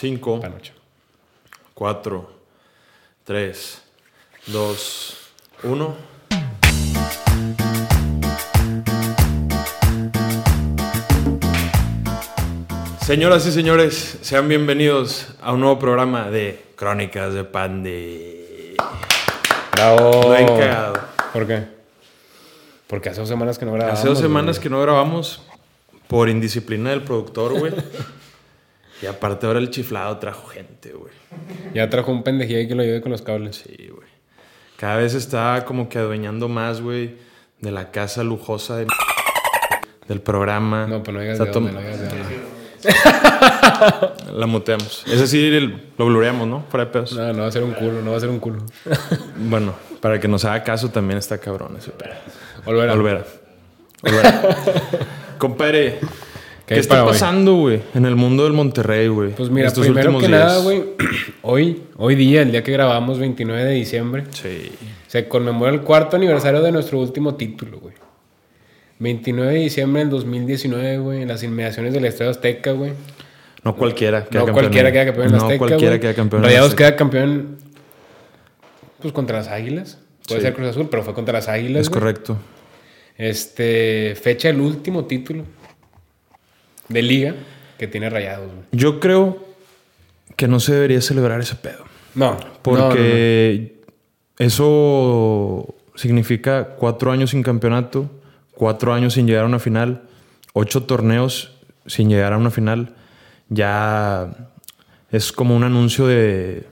5, Panocha. 4, 3, 2, 1. Señoras y señores, sean bienvenidos a un nuevo programa de Crónicas de Pandi. Bravo. Lo he cagado. ¿Por qué? Porque hace dos semanas que no grabamos. Hace dos güey. semanas que no grabamos por indisciplina del productor, güey. y aparte ahora el chiflado trajo gente, güey. Ya trajo un pendejillo ahí que lo ayude con los cables. Sí, güey. Cada vez está como que adueñando más, güey, de la casa lujosa de del programa. No, pues no digas Está de dónde, no digas de dónde. La muteamos. Ese sí el- lo blureamos, ¿no? Fuera de pedos. No, no va a ser un culo, no va a ser un culo. Bueno, para que nos haga caso también está cabrón ese pedo. Olvera. Olvera. Olvera. Compadre, ¿qué, ¿Qué hay está pasando, güey, en el mundo del Monterrey, güey? Pues mira, estos primero últimos que días? nada, güey, hoy, hoy día, el día que grabamos, 29 de diciembre, Sí. se conmemora el cuarto aniversario de nuestro último título, güey. 29 de diciembre del 2019, güey, en las inmediaciones del Estadio Azteca, güey. No cualquiera queda No campeón. cualquiera queda campeón en No Azteca, cualquiera güey. queda campeón en Rayados queda campeón, pues, contra las Águilas. Puede Sí. ser Cruz Azul, pero fue contra las Águilas, Es güey. correcto. Este, fecha del último título de liga que tiene Rayados, güey. Yo creo que no se debería celebrar ese pedo. No, Porque eso significa cuatro años sin campeonato, cuatro años sin llegar a una final, ocho torneos sin llegar a una final. Ya es como un anuncio de,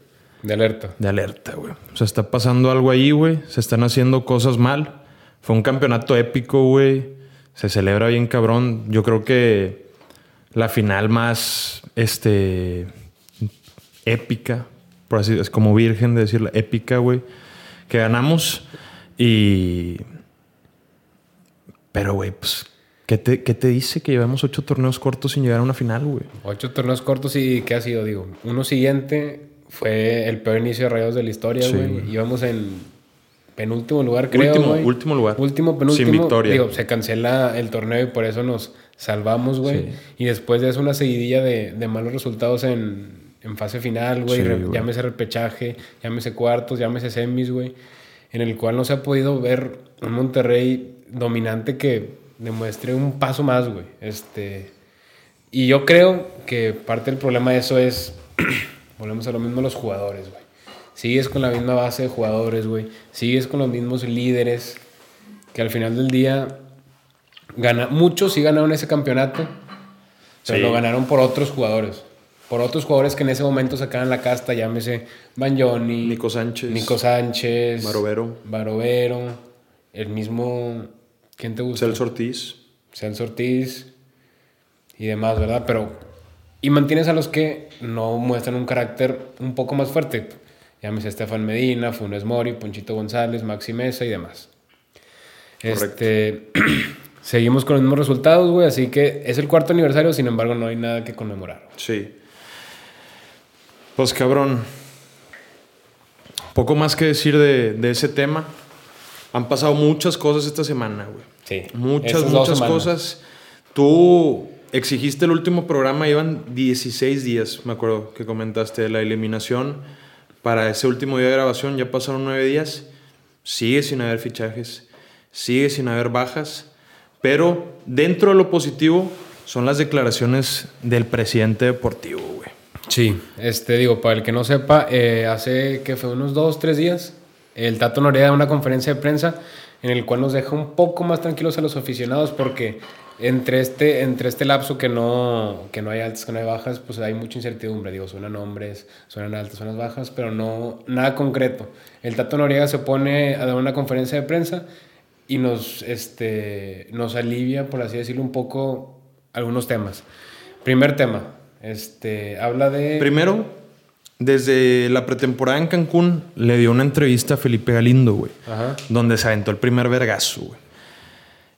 de alerta. de alerta, güey. O sea, está pasando algo ahí, güey. Se están haciendo cosas mal. Fue un campeonato épico, güey. Se celebra bien cabrón. Yo creo que la final más, este, épica, por así es como virgen de decirlo, épica, güey, que ganamos. Y... Pero, güey, pues, ¿qué te, ¿qué te dice que llevamos ocho torneos cortos sin llegar a una final, güey? Ocho torneos cortos y ¿qué ha sido? Digo, uno siguiente fue el peor inicio de Rayados de la historia, Sí, güey. güey. Íbamos en penúltimo lugar, creo, último, último lugar. Último, penúltimo. Sin victoria. Digo, se cancela el torneo y por eso nos salvamos, güey. Sí. Y después de eso una seguidilla de, de malos resultados en, en fase final, güey. Sí, llámese repechaje, llámese cuartos, llámese semis, güey. En el cual no se ha podido ver un Monterrey dominante que demuestre un paso más, güey. Este... Y yo creo que parte del problema de eso es, volvemos a lo mismo, los jugadores, güey. Sigues con la misma base de jugadores, güey. Sigues con los mismos líderes que al final del día, gana, muchos sí ganaron ese campeonato, pero Sí. lo ganaron por otros jugadores. Por otros jugadores que en ese momento sacaban la casta, llámese Bagnoni, Nico Sánchez. Nico Sánchez, Barovero. Barovero, el mismo, ¿quién te gusta? Celso Ortiz. Celso Ortiz y demás, ¿verdad? Pero. Y mantienes a los que no muestran un carácter un poco más fuerte. Llámese Estefan Medina, Funes Mori, Ponchito González, Maxi Mesa y demás. Este. Seguimos con los mismos resultados, güey. Así que es el cuarto aniversario, sin embargo, no hay nada que conmemorar. Sí. Pues cabrón. Poco más que decir de, de ese tema. Han pasado muchas cosas esta semana, güey. Sí. Muchas, muchas cosas. Tú exigiste el último programa, iban 16 días, me acuerdo que comentaste de la eliminación. Para ese último día de grabación ya pasaron 9 días. Sigue sin haber fichajes, sigue sin haber bajas. Pero dentro de lo positivo son las declaraciones del presidente deportivo, güey. Sí, este digo, para el que no sepa, eh, hace que fue unos dos, tres días, el Tato Noriega da una conferencia de prensa en el cual nos deja un poco más tranquilos a los aficionados porque entre este, entre este lapso que no, que no hay altas, que no hay bajas, pues hay mucha incertidumbre. Digo, suenan nombres, suenan altas, suenan bajas, pero no nada concreto. El Tato Noriega se pone a dar una conferencia de prensa y nos, este, nos alivia, por así decirlo, un poco algunos temas. Primer tema, este, habla de... Primero, desde la pretemporada en Cancún, le dio una entrevista a Felipe Galindo, güey. Ajá. Donde se aventó el primer vergazo, güey.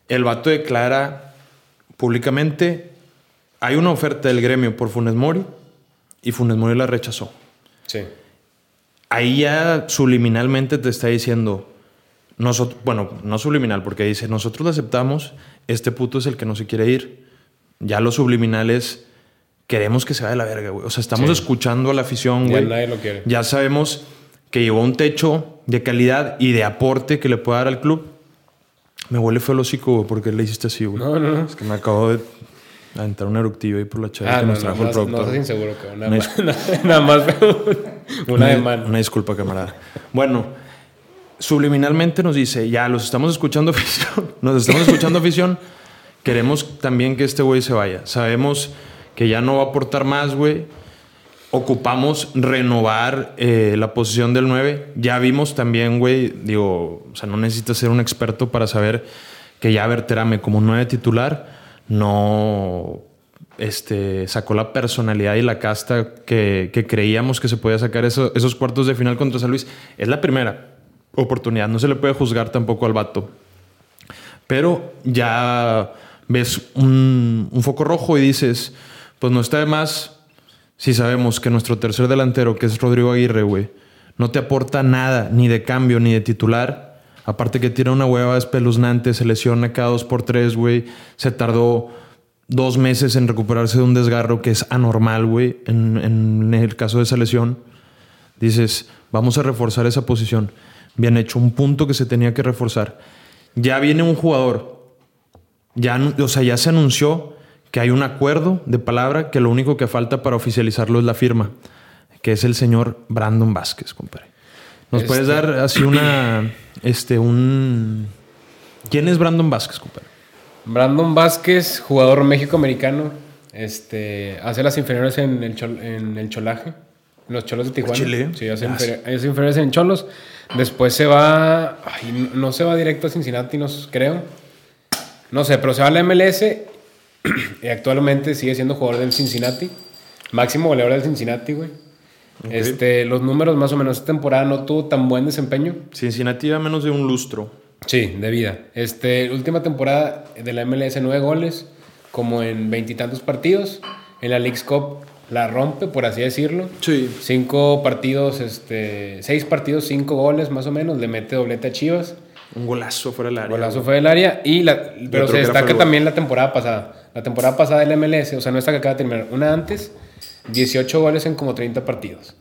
El vato declara públicamente: hay una oferta del gremio por Funes Mori y Funes Mori la rechazó. Sí. Ahí ya subliminalmente te está diciendo: nosotros, bueno, no subliminal, porque dice: nosotros lo aceptamos, este puto es el que no se quiere ir. Ya lo subliminal es queremos que se vaya a la verga, güey. O sea, estamos Sí. escuchando a la afición, Ya güey. nadie lo quiere. Ya sabemos que llegó a un techo de calidad y de aporte que le pueda dar al club. Me huele feo el hocico, güey, porque le hiciste así, güey. No, no, no. Es que me acabo de aventar un eructillo ahí por la chava Ah, que no, nos no, trajo el no, productor. no seas inseguro, cabrón. Nada Una más, nada más una Una- de mano. Una disculpa, camarada. Bueno, subliminalmente nos dice, ya los estamos escuchando afición, nos estamos escuchando afición, queremos también que este güey se vaya. Sabemos que ya no va a aportar más, güey. Ocupamos renovar eh, la posición del 9. Ya vimos también, güey, digo, o sea, no necesitas ser un experto para saber que ya Berterame como 9 titular no este, sacó la personalidad y la casta que, creíamos que se podía sacar eso- esos cuartos de final contra San Luis. Es la primera oportunidad, no se le puede juzgar tampoco al vato. Pero ya ves un, foco rojo y dices, pues no está de más si sabemos que nuestro tercer delantero, que es Rodrigo Aguirre, güey, no te aporta nada, ni de cambio, ni de titular. Aparte que tira una hueva espeluznante, se lesiona cada dos por tres, güey. Se tardó dos meses en recuperarse de un desgarro que es anormal, güey, en, en el caso de esa lesión. Dices, vamos a reforzar esa posición. Bien hecho, un punto que se tenía que reforzar. Ya viene un jugador. Ya, o sea, ya se anunció que hay un acuerdo de palabra que lo único que falta para oficializarlo es la firma, que es el señor Brandon Vázquez, compadre. ¿Nos Este- puedes dar así una, este, un... ¿Quién es Brandon Vázquez, compadre? Brandon Vázquez, jugador México-americano, este, hace las inferiores en el, Chol- en el Cholaje, los Cholos de Tijuana. Chile? Sí, hace, inferi- hace inferiores en Cholos. Después se va, ay, no, se va directo a Cincinnati, no creo. No sé, pero se va a la MLS y actualmente sigue siendo jugador del Cincinnati. Máximo goleador del Cincinnati, güey. Este, los números más o menos esta temporada no tuvo tan buen desempeño. Cincinnati lleva menos de un lustro. Sí, de vida. Este, última temporada de la MLS, nueve goles, como en veintitantos partidos. En la League's Cup la rompe, por así decirlo. Sí. Cinco partidos, este, seis partidos, cinco goles más o menos. Le mete doblete a Chivas. Un golazo fuera del área. Golazo fue del área. Y la, pero se destaca fuera también la temporada pasada. La temporada pasada del MLS, o sea, no esta que acaba de terminar. Una antes, 18 goles en como 30 partidos.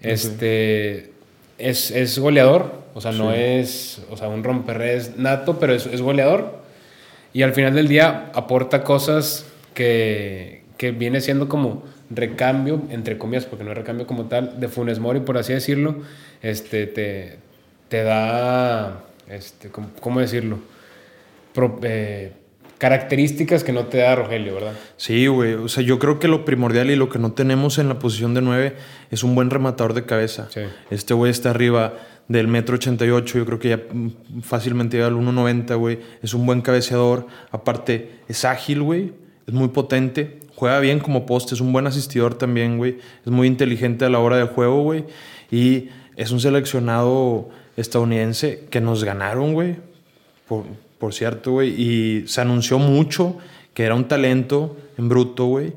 Este es, es goleador, o sea, no es o sea, un romperredes nato, pero es, es goleador. Y al final del día aporta cosas que, que viene siendo como recambio, entre comillas, porque no es recambio como tal, de Funes Mori, por así decirlo. Este, te, te da, este, ¿cómo, cómo decirlo? Pro- eh, características que no te da Rogelio, ¿verdad? Sí, güey. O sea, yo creo que lo primordial y lo que no tenemos en la posición de 9 es un buen rematador de cabeza. Sí. Este güey está arriba del metro 88. Yo creo que ya mm, fácilmente llega al 1.90, güey. Es un buen cabeceador. Aparte, es ágil, güey. Es muy potente. Juega bien como poste. Es un buen asistidor también, güey. Es muy inteligente a la hora del juego, güey. Y es un seleccionado estadounidense que nos ganaron, güey. Por, por cierto, güey. Y se anunció mucho que era un talento en bruto, güey.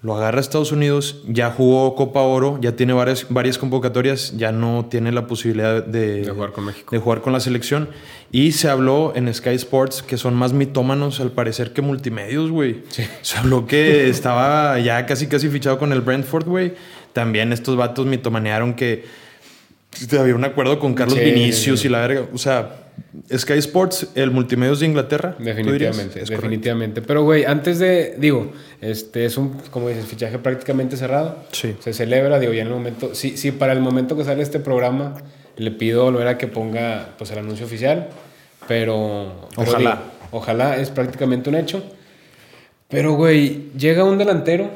Lo agarra a Estados Unidos, ya jugó Copa Oro, ya tiene varias, varias convocatorias, ya no tiene la posibilidad de, De jugar con México. de jugar con la selección. Y se habló en Sky Sports que son más mitómanos al parecer que multimedios, güey. Se habló que estaba ya casi casi fichado con el Brentford, güey. También estos vatos mitomanearon que había un acuerdo con Carlos Sí, Vinicius sí. y la verga. O sea, Sky Sports, el multimedios de Inglaterra. Definitivamente, Es correcto. definitivamente. Pero, güey, antes de, digo, este es un, como dices, fichaje prácticamente cerrado. Sí. Se celebra, digo, ya en el momento, si, si para el momento que sale este programa le pido volver a que ponga, pues, el anuncio oficial, pero... pero Ojalá. digo, ojalá, es prácticamente un hecho. Pero, güey, llega un delantero,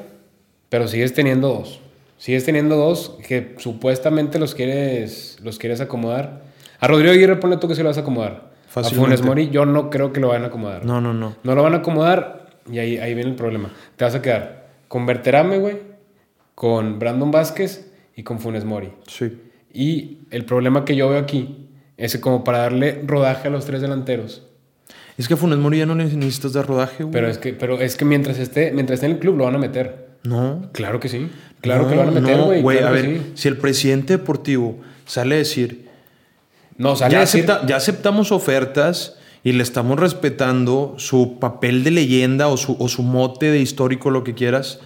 pero sigues teniendo dos. Sigues teniendo dos que supuestamente los quieres, los quieres acomodar. A Rodrigo Aguirre, ponle tú que se lo vas a acomodar. Fácilmente. A Funes Mori, yo no creo que lo vayan a acomodar. No, no, no. No lo van a acomodar y ahí, ahí viene el problema. Te vas a quedar con Berterame, güey, con Brandon Vázquez y con Funes Mori. Sí. Y el problema que yo veo aquí es que como para darle rodaje a los tres delanteros. Es que a Funes Mori ya no le necesitas dar rodaje, güey. Pero es que, pero es que mientras esté, mientras esté en el club lo van a meter. No. Claro que sí. Claro No, que lo van a meter, no, güey. claro a ver, sí. si el presidente deportivo sale a decir, No, sale ya, a decir, acepta- ya aceptamos ofertas y le estamos respetando su papel de leyenda o su, o su mote de histórico, lo que quieras,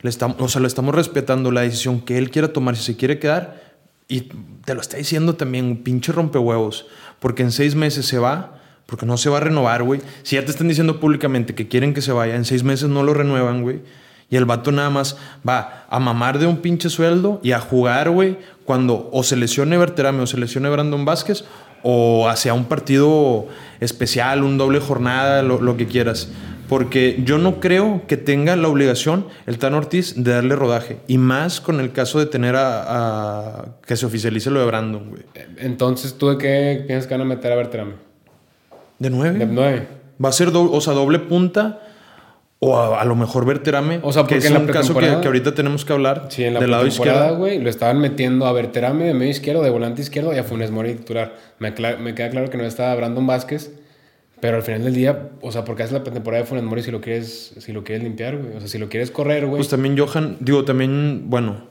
Le estamos, o sea, lo estamos respetando la decisión que él quiera tomar, si se quiere quedar. Y te lo está diciendo también, un pinche rompehuevos. Porque en seis meses se va, porque no se va a renovar, güey. Si ya te están diciendo públicamente que quieren que se vaya, en seis meses no lo renuevan, güey. Y el vato nada más va a mamar de un pinche sueldo y a jugar, güey, cuando o se lesione Berterame o se lesione Brandon Vázquez o hacia un partido especial, un doble jornada, lo, lo, que quieras. Porque yo no creo que tenga la obligación el Tan Ortiz de darle rodaje. Y más con el caso de tener a, a que se oficialice lo de Brandon, güey. Entonces, ¿tú de qué piensas que van a meter a Berterame? ¿De nueve? De nueve. Va a ser o sea, doble punta o a, a, lo mejor Berterame, o sea, que es en un caso que, que, ahorita tenemos que hablar sí, en la del lado izquierdo. güey, lo estaban metiendo a Berterame de medio izquierdo, de volante izquierdo y a Funes Mori titular. Me, me, queda claro que no estaba Brandon Vázquez, pero al final del día, o sea, porque haces la temporada de Funes Mori si lo quieres, si lo quieres limpiar, güey. O sea, si lo quieres correr, güey. Pues también Johan, digo, también, bueno,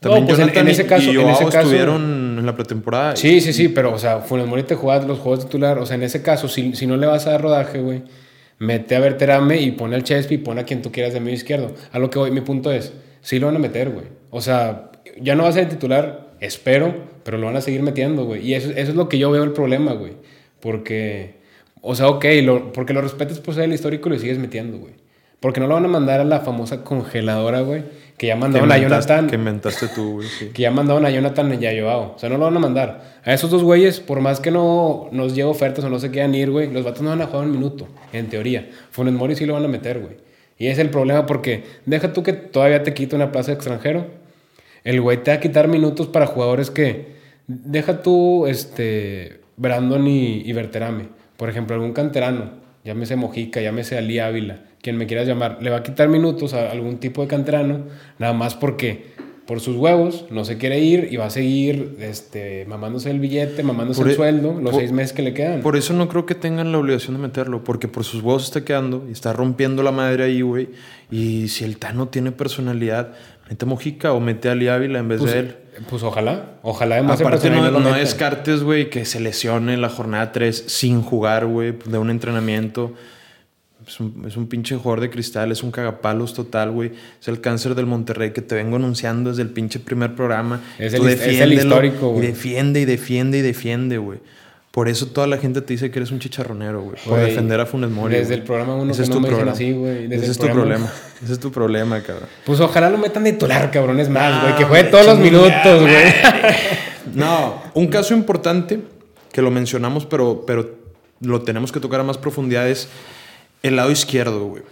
también no, pues en, en, ese caso, y en ese caso, estuvieron en la pretemporada. Sí, sí, sí, pero, o sea, Funes Mori te juega los juegos titular. O sea, en ese caso, si, si no le vas a dar rodaje, güey, mete a Berterame y pone al Chespi y pone a quien tú quieras de medio izquierdo. A lo que voy, mi punto es, sí lo van a meter, güey. O sea, ya no va a ser titular, espero, pero lo van a seguir metiendo, güey. Y eso, eso es lo que yo veo el problema, güey. Porque, o sea, ok, lo, porque lo respetas por ser el histórico y lo sigues metiendo, güey. Porque no lo van a mandar a la famosa congeladora, güey. Que ya mandaron a Jonathan. Que inventaste tú, güey. Sí. Que ya mandaron a Jonathan y a Joao. O sea, no lo van a mandar. A esos dos güeyes, por más que no nos lleve ofertas o no se quieran ir, güey, los vatos no van a jugar un minuto, en teoría. Funes Mori sí lo van a meter, güey. Y es el problema porque deja tú que todavía te quita una plaza de extranjero. El güey te va a quitar minutos para jugadores que. Deja tú, este. Brandon y, y Berterame. Por ejemplo, algún canterano. Llámese Mojica, llámese Ali Ávila quien me quieras llamar, le va a quitar minutos a algún tipo de canterano, nada más porque por sus huevos no se quiere ir y va a seguir este, mamándose el billete, mamándose Por el e- sueldo, los por- seis meses que le quedan. Por eso no creo que tengan la obligación de meterlo, porque por sus huevos está quedando y está rompiendo la madre ahí, güey. Y si el Tano tiene personalidad, mete a Mojica o mete a Ali Ávila en vez pues, de él. pues ojalá, ojalá además Aparte, no, no descartes, güey, que se lesione la jornada 3 sin jugar, güey, de un entrenamiento. Es un, es un pinche jugador de cristal, es un cagapalos total, güey. Es el cáncer del Monterrey que te vengo anunciando desde el pinche primer programa. Es el- es el histórico, güey. defiende y defiende y defiende, güey. Por eso toda la gente te dice que eres un chicharronero, güey. Por defender a Funes Mori. desde el programa uno Ese que es no tu dicen programa. así, güey, desde Ese es tu problema. Ese es tu problema, cabrón. Pues ojalá lo metan de titular, cabrón, es más, güey, que juegue todos los minutos, güey. No, un caso importante que lo mencionamos, pero, pero lo tenemos que tocar a más profundidad es el lado izquierdo, güey.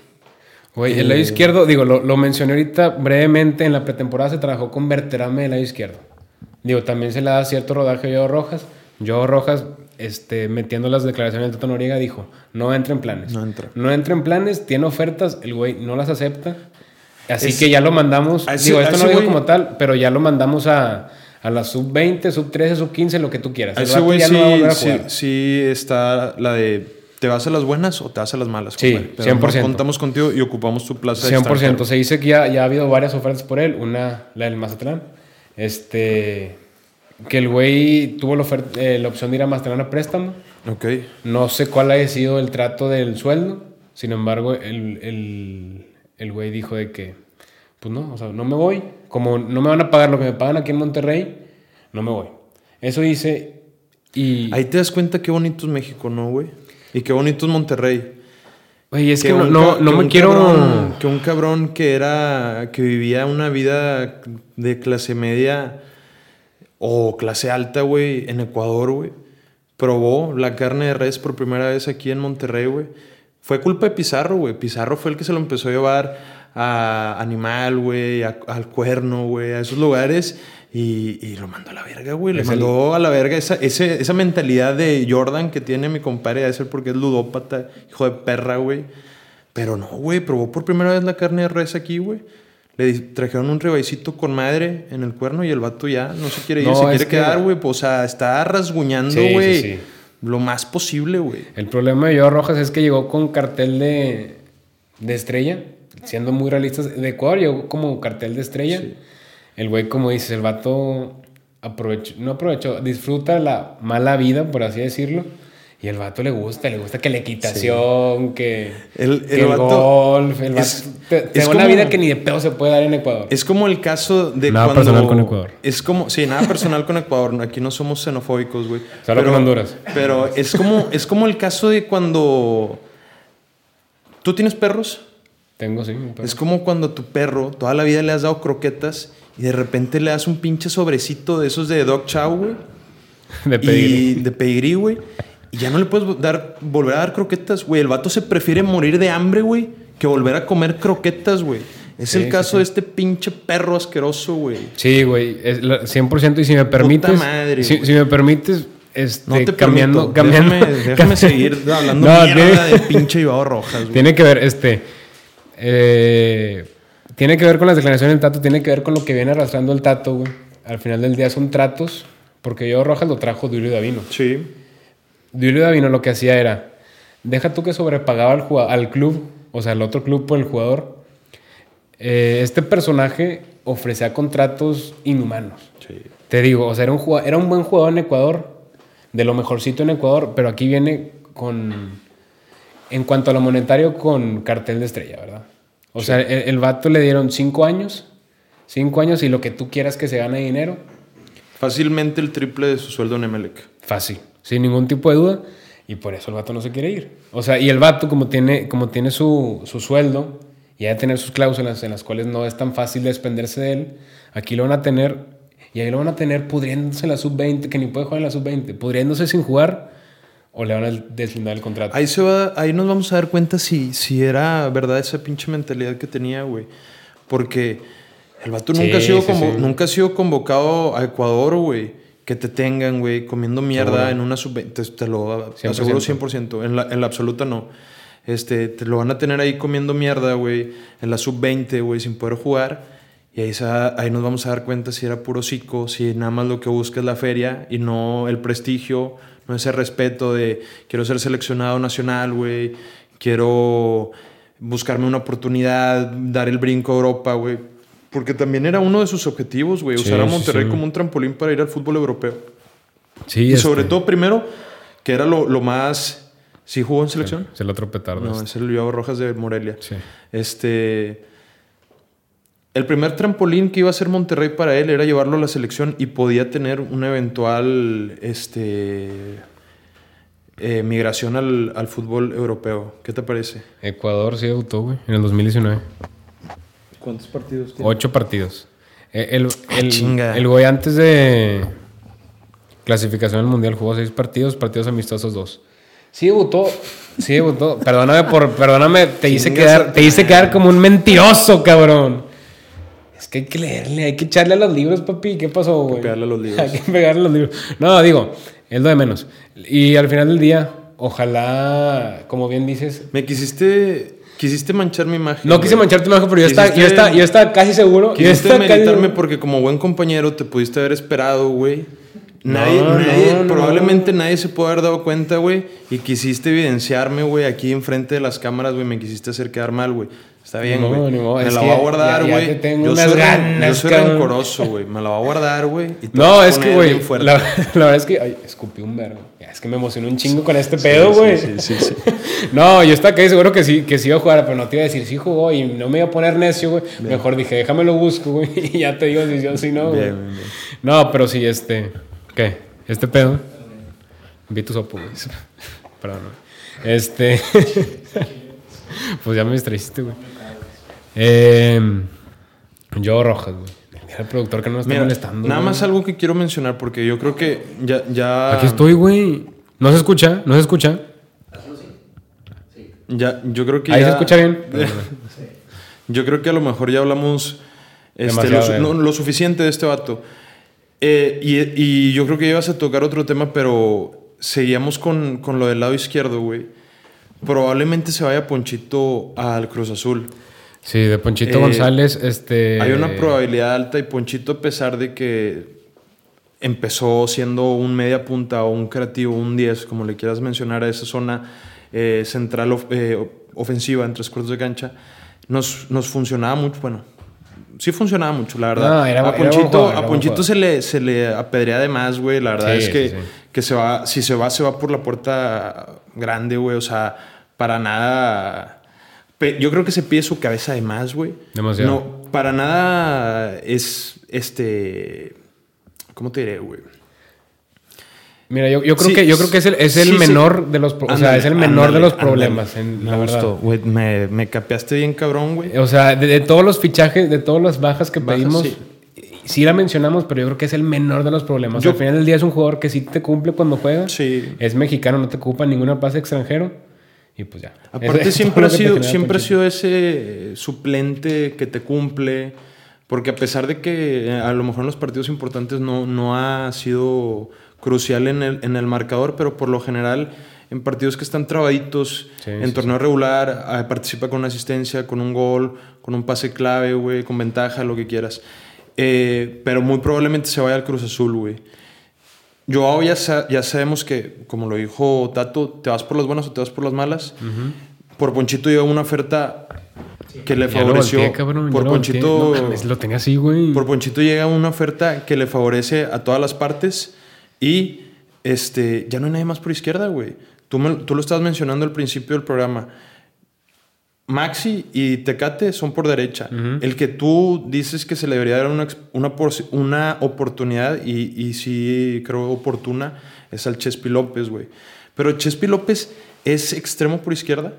Güey, el lado izquierdo, digo, lo, lo mencioné ahorita brevemente, en la pretemporada se trabajó con Berterame del lado izquierdo. Digo, también se le da cierto rodaje a Joe Rojas. Joe Rojas, este, metiendo las declaraciones del Tato Noriega, dijo, no entra en planes. No entra. No entra en planes, tiene ofertas, el güey no las acepta. Así Es- que ya lo mandamos, digo, esto no lo digo güey- como tal, pero ya lo mandamos a, a la sub-20, sub-13, sub-15, lo que tú quieras. El ese güey ya sí, no va a volver a sí, sí está la de ¿te vas a las buenas o te vas a las malas? Sí, compadre? Pero 100%. no contamos contigo y ocupamos tu plaza. de 100%. extranjero. Se dice que ya, ya ha habido varias ofertas por él. Una, la del Mazatlán. Este. Que el güey tuvo la, oferta- eh, la opción de ir a Mazatlán a préstamo. Ok. No sé cuál haya sido el trato del sueldo. Sin embargo, el, el, el güey dijo de que, pues no, o sea, no me voy. Como no me van a pagar lo que me pagan aquí en Monterrey, no me voy. Eso dice. Y. Ahí te das cuenta qué bonito es México, ¿no, güey? Y qué bonito es Monterrey. Güey, es que, no, un no, ca- no que me quiero. cabrón- que un cabrón que era. que vivía una vida de clase media o clase alta, güey, en Ecuador, güey. Probó la carne de res por primera vez aquí en Monterrey, güey. Fue culpa de Pizarro, güey. Pizarro fue el que se lo empezó a llevar a Animal, güey, al Cuerno, güey, a esos lugares. Y, y lo mandó a la verga, güey. Le Es el- mandó a la verga esa, ese- esa mentalidad de Jordan que tiene mi compadre. Debe ser porque es ludópata, hijo de perra, güey. Pero no, güey. Probó por primera vez la carne de res aquí, güey. Le trajeron un ribaicito con madre en el cuerno y el vato ya no se quiere ir, No, se quiere que- quedar, güey. Pues, o sea, está rasguñando, Sí, sí, güey. sí. Lo más posible, güey. El problema de Joe Rojas es que llegó con cartel de, de estrella, siendo muy realistas. De Ecuador llegó como cartel de estrella. El güey, como dices, el vato aprovechó, no aprovechó, disfruta la mala vida, por así decirlo. Y el vato le gusta, le gusta que la equitación, que El, que el el, vato golf. El vato, es- te- es tengo una como- vida que ni de pedo se puede dar en Ecuador. Es como el caso de Nada cuando... personal con Ecuador. Es como... Sí, nada personal con Ecuador. Aquí no somos xenofóbicos, güey. Solo con Honduras. Pero es como, es como el caso de cuando... ¿Tú tienes perros? Tengo, sí. un perro. Es como cuando tu perro toda la vida le has dado croquetas y de repente le das un pinche sobrecito de esos de dog chow, güey. de Y pedir. de pedigrí, güey. Y ya no le puedes dar, volver a dar croquetas, güey. El vato se prefiere morir de hambre, güey, que volver a comer croquetas, güey. Es Sí, el caso sí. de este pinche perro asqueroso, güey. Sí, güey, es la- 100% y si me permites, madre, si, me permites, este, No te cambiando, permito. cambiando, Déjame, déjame seguir hablando No, mierda tiene- de pinche Ibao Rojas, güey. Tiene que ver, este, eh, tiene que ver con las declaraciones del Tato, tiene que ver con lo que viene arrastrando el Tato, güey. Al final del día son tratos, porque yo Rojas lo trajo Duilio Davino. Sí. Duilio Davino lo que hacía era, deja tú que sobrepagaba al, al club, o sea, al otro club por el jugador. Eh, este personaje ofrecía contratos inhumanos. Sí. Te digo, o sea, era un, era un buen jugador en Ecuador, de lo mejorcito en Ecuador, pero aquí viene con, en cuanto a lo monetario, con cartel de estrella, ¿verdad? O sea, el, el vato le dieron cinco años, cinco años y lo que tú quieras que se gane dinero, Fácilmente el triple de su sueldo en Emelec. fácil, sin ningún tipo de duda, y por eso el vato no se quiere ir. O sea, y el vato, como tiene, como tiene su, su sueldo y hay de tener sus cláusulas en las cuales no es tan fácil desprenderse de él, aquí lo van a tener, y ahí lo van a tener pudriéndose en la sub-20, que ni puede jugar en la sub-20, pudriéndose sin jugar, o le van a deslindar el contrato. Ahí, se va, ahí nos vamos a dar cuenta si, si era verdad esa pinche mentalidad que tenía, güey. Porque el vato Sí, nunca, ha sido sí, convo- sí. nunca ha sido convocado a Ecuador, güey. Que te tengan, güey, comiendo mierda Seguro. en una sub-20. Te, te lo 100%. aseguro 100%. En la, en la absoluta no. Este, te lo van a tener ahí comiendo mierda, güey. En la sub-20, güey, sin poder jugar. Y ahí, ahí nos vamos a dar cuenta si era puro psico, si nada más lo que busca es la feria y no el prestigio, no ese respeto de quiero ser seleccionado nacional, güey, quiero buscarme una oportunidad, dar el brinco a Europa, güey. Porque también era uno de sus objetivos, güey, Sí, usar a Monterrey sí. como un trampolín para ir al fútbol europeo. sí, Y este, sobre todo, primero, que era lo, lo más... ¿Sí jugó en selección? Es el otro petardo. No, este. es el Luis Rojas de Morelia. Sí. Este. El primer trampolín que iba a ser Monterrey para él era llevarlo a la selección y podía tener una eventual este, eh, migración al, al fútbol europeo. ¿Qué te parece? Ecuador sí debutó, güey, en el 2019. ¿Cuántos partidos Ocho partidos. Eh, El, el, chinga. el güey antes de clasificación al mundial jugó seis partidos, partidos amistosos dos. Sí debutó, sí debutó. Perdóname por, perdóname, te hice quedar, te hice quedar como un mentiroso, cabrón. Que hay que leerle, hay que echarle a los libros, papi. ¿Qué pasó, güey? pegarle a los libros. Hay que pegarle a los libros. No, digo, es lo de menos. Y al final del día, ojalá, como bien dices, Me quisiste. Quisiste manchar mi imagen. no quise güey. manchar tu imagen, pero yo estaba, yo estaba, yo estaba casi seguro. Quisiste casi meditarme porque como buen compañero te pudiste haber esperado, güey. Nadie, No, nadie- no, no. probablemente nadie se puede haber dado cuenta, güey. Y quisiste evidenciarme, güey, aquí enfrente de las cámaras, güey. Me quisiste hacer quedar mal, güey. Está bien, güey. Me la voy a guardar, güey. tengo Yo unas soy, ganas, yo soy cabrón. rencoroso, güey. Me la voy a guardar, güey. No, es que, güey, la, la verdad es que, ay, escupí un verbo. Es que me emocioné un chingo con este Sí, pedo, sí, güey. Sí, sí, sí. No, yo estaba casi seguro que sí, que sí iba a jugar, pero no te iba a decir sí jugó y no me iba a poner necio, güey. Mejor dije, déjame lo busco, güey, y ya te digo si sí o si no, güey. No, pero sí, este, ¿qué? Este pedo. Vi tu sopo, güey. Perdón, güey. Este, pues ya me distraíste, güey. Eh, yo Rojas, güey. El productor que no me está Mira, molestando. nada güey. más algo que quiero mencionar porque yo creo que ya... ya Aquí estoy, güey. No se escucha, no se escucha. Ya, yo creo que Ahí ya- se escucha bien. Yo creo que a lo mejor ya hablamos este, lo, no, suficiente de este vato. Eh, y, y yo creo que ibas a tocar otro tema, pero seguíamos con, con lo del lado izquierdo, güey. Probablemente se vaya Ponchito al Cruz Azul. Sí, de Ponchito Eh, González, este. Hay una probabilidad alta y Ponchito, a pesar de que empezó siendo un media punta o un creativo, un 10, como le quieras mencionar a esa zona eh, central of- eh, ofensiva en tres cuartos de cancha, nos, nos funcionaba mucho. Bueno, sí funcionaba mucho, la verdad. No, era- a Ponchito, jugador, a Ponchito se le, se le apedrea de más, güey. La verdad Sí, es que, sí. que se va, si se va, se va por la puerta grande, güey. O sea, para nada. Yo creo que se pide su cabeza de más, güey. Demasiado. No, para nada es este. ¿Cómo te diré, güey? Mira, yo, yo creo que yo creo que es el, es el menor de los o sea, es el menor de los problemas, en, la verdad. Güey, me, me capeaste bien cabrón, güey. O sea, de, todos los fichajes, de todas las bajas que pedimos, sí. la mencionamos, pero yo creo que es el menor de los problemas. Al final del día es un jugador que sí te cumple cuando juega. Sí. Es mexicano, no te ocupa ninguna pase extranjero. Y pues ya. Aparte, siempre, ha sido, siempre ha sido ese suplente que te cumple. Porque a pesar de que a lo mejor en los partidos importantes no, no ha sido crucial en el, en el marcador, pero por lo general en partidos que están trabaditos, en torneo regular, ah, participa con una asistencia, con un gol, con un pase clave, güey, con ventaja, lo que quieras. Eh, pero muy probablemente se vaya al Cruz Azul, güey. Yo ya, ya sabemos que, como lo dijo Tato, te vas por las buenas o te vas por las malas. Por Ponchito llegó una oferta que le favoreció. por Ponchito. lo tenía así, güey. Por Ponchito llega una oferta que le favorece a todas las partes y este, ya no hay nadie más por izquierda, güey. Tú, tú lo estabas mencionando al principio del programa. Maxi y Tecate son por derecha. El que tú dices que se le debería dar una, una, una oportunidad, y, y, sí creo oportuna, es al Chespi López, güey. Pero Chespi López es extremo por izquierda.